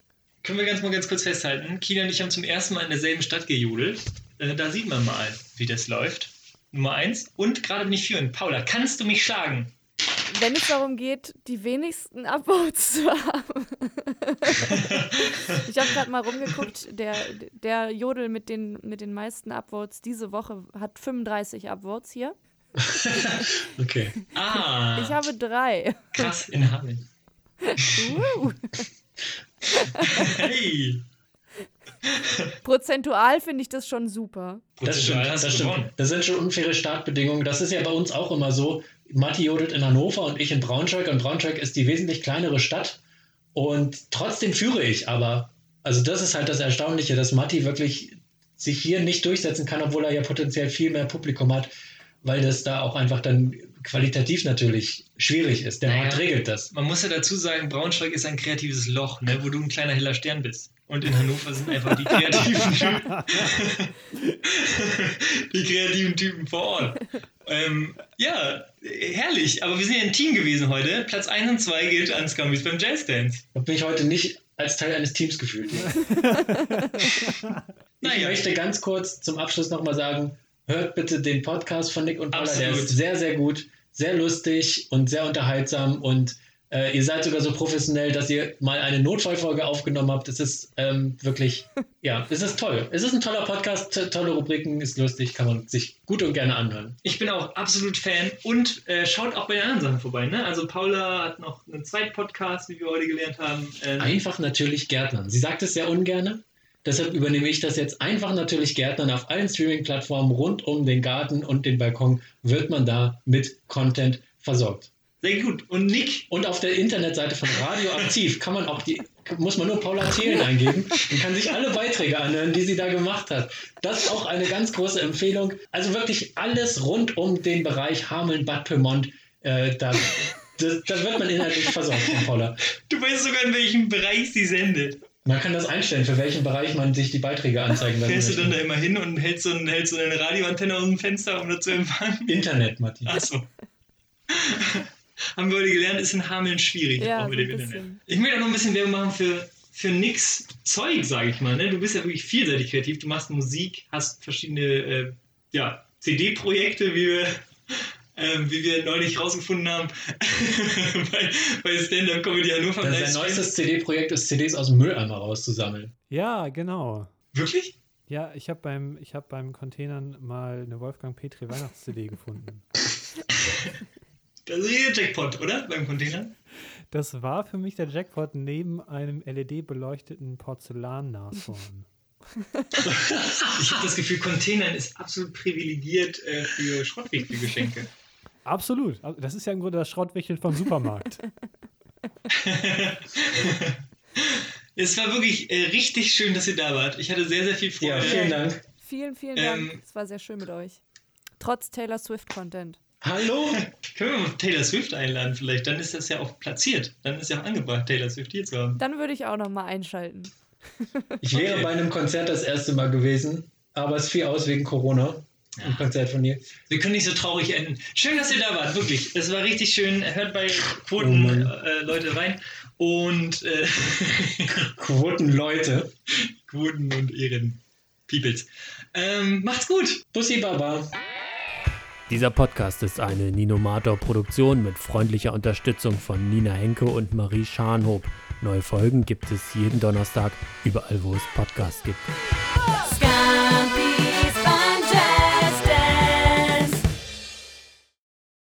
Können wir ganz mal ganz kurz festhalten. Kina und ich haben zum ersten Mal in derselben Stadt gejodelt. Äh, da sieht man mal, wie das läuft. Nummer eins. Und gerade bin ich führend. Paula, kannst du mich schlagen? Wenn es darum geht, die wenigsten Upvotes zu haben. ich habe gerade mal rumgeguckt, der, der Jodel mit den, mit den meisten Upvotes diese Woche hat 35 Upvotes hier. Okay. Ah, Ich habe drei. krass in Hameln. Uh. Hey! Prozentual finde ich das schon super. Das stimmt, das stimmt. Das sind schon unfaire Startbedingungen. Das ist ja bei uns auch immer so. Matti jodelt in Hannover und ich in Braunschweig. Und Braunschweig ist die wesentlich kleinere Stadt. Und trotzdem führe ich aber. Also das ist halt das Erstaunliche, dass Matti wirklich sich hier nicht durchsetzen kann, obwohl er ja potenziell viel mehr Publikum hat, weil das da auch einfach dann qualitativ natürlich schwierig ist. Der Naja. Markt regelt das. Man muss ja dazu sagen, Braunschweig ist ein kreatives Loch, ne, wo du ein kleiner heller Stern bist. Und in Hannover sind einfach die kreativen Typen. die kreativen Typen vor Ort. Ähm, ja, herrlich. Aber wir sind ja ein Team gewesen heute. Platz 1 und 2 gilt an Scummies beim Jazz Dance. Ich habe mich heute nicht als Teil eines Teams gefühlt. Ich Naja. möchte ganz kurz zum Abschluss nochmal sagen, hört bitte den Podcast von Nick und Paula. Der Absolut. ist sehr, sehr gut, sehr lustig und sehr unterhaltsam und Äh, ihr seid sogar so professionell, dass ihr mal eine Notfallfolge aufgenommen habt. Es ist ähm, wirklich, ja, es ist toll. Es ist ein toller Podcast, to- tolle Rubriken, ist lustig, kann man sich gut und gerne anhören. Ich bin auch absolut Fan und äh, schaut auch bei den anderen Sachen vorbei. Ne? Also Paula hat noch einen zweiten Podcast, wie wir heute gelernt haben. Ähm, Einfach natürlich Gärtnern. Sie sagt es sehr ungerne. Deshalb übernehme ich das jetzt einfach natürlich Gärtnern. Auf allen Streaming-Plattformen rund um den Garten und den Balkon wird man da mit Content versorgt. sehr gut. Und Nick, Und auf der Internetseite von Radioaktiv kann man auch die, muss man nur Paula Thelen eingeben und kann sich alle Beiträge anhören, die sie da gemacht hat. Das ist auch eine ganz große Empfehlung. Also wirklich alles rund um den Bereich Hameln, Bad Pyrmont, äh, da, da, da wird man inhaltlich versorgt von Paula. du weißt sogar, in welchem Bereich sie sendet. Man kann das einstellen, für welchen Bereich man sich die Beiträge anzeigen lassen Fährst du dann da immer hin und hältst so, ein, hältst so eine Radioantenne aus dem Fenster, um das zu empfangen? Internet, Matti. Achso. Haben wir heute gelernt, ist in Hameln schwierig, Ja, auch so mit dem. Internet. Ich möchte auch noch ein bisschen Werbung machen für, für nix Zeug, sage ich mal. Ne? Du bist ja wirklich vielseitig kreativ. Du machst Musik, hast verschiedene äh, ja, CD-Projekte, wie wir, ähm, wie wir neulich rausgefunden haben bei, bei Stand-Up Comedy Hannover. Sein Livestream. neuestes CD-Projekt ist, CDs aus dem Mülleimer rauszusammeln. Ja, genau. Wirklich? Ja, ich habe beim, ich hab beim Containern mal eine Wolfgang Petri Weihnachts-CD gefunden. Das ist hier der Jackpot, oder? Beim Container? Das war für mich der Jackpot neben einem LED-beleuchteten Porzellan-Nashorn. Ich habe das Gefühl, Containern ist absolut privilegiert äh, für Schrottwickelgeschenke. Absolut. Das ist ja im Grunde das Schrottwichteln vom Supermarkt. Es war wirklich äh, richtig schön, dass ihr da wart. Ich hatte sehr, sehr viel Freude. Ja, vielen Dank. Vielen, vielen Ähm, Dank. Es war sehr schön mit euch. Trotz Taylor Swift-Content. Hallo? Können wir mal Taylor Swift einladen vielleicht? Dann ist das ja auch platziert. Dann ist ja auch angebracht, Taylor Swift hier zu haben. Dann würde ich auch noch mal einschalten. Ich wäre Okay. bei einem Konzert das erste Mal gewesen, aber es fiel aus wegen Corona. Ein Konzert von ihr. Wir können nicht so traurig enden. Schön, dass ihr da wart, wirklich. Es war richtig schön. Hört bei Oh Quoten Mann. äh, Leute rein. Und äh, Quotenleute. Quoten und Ehren. Peoples. Ähm, macht's gut. Bussi Baba. Dieser Podcast ist eine Ninomator-Produktion mit freundlicher Unterstützung von Nina Henke und Marie Scharnhob. Neue Folgen gibt es jeden Donnerstag, überall wo es Podcasts gibt.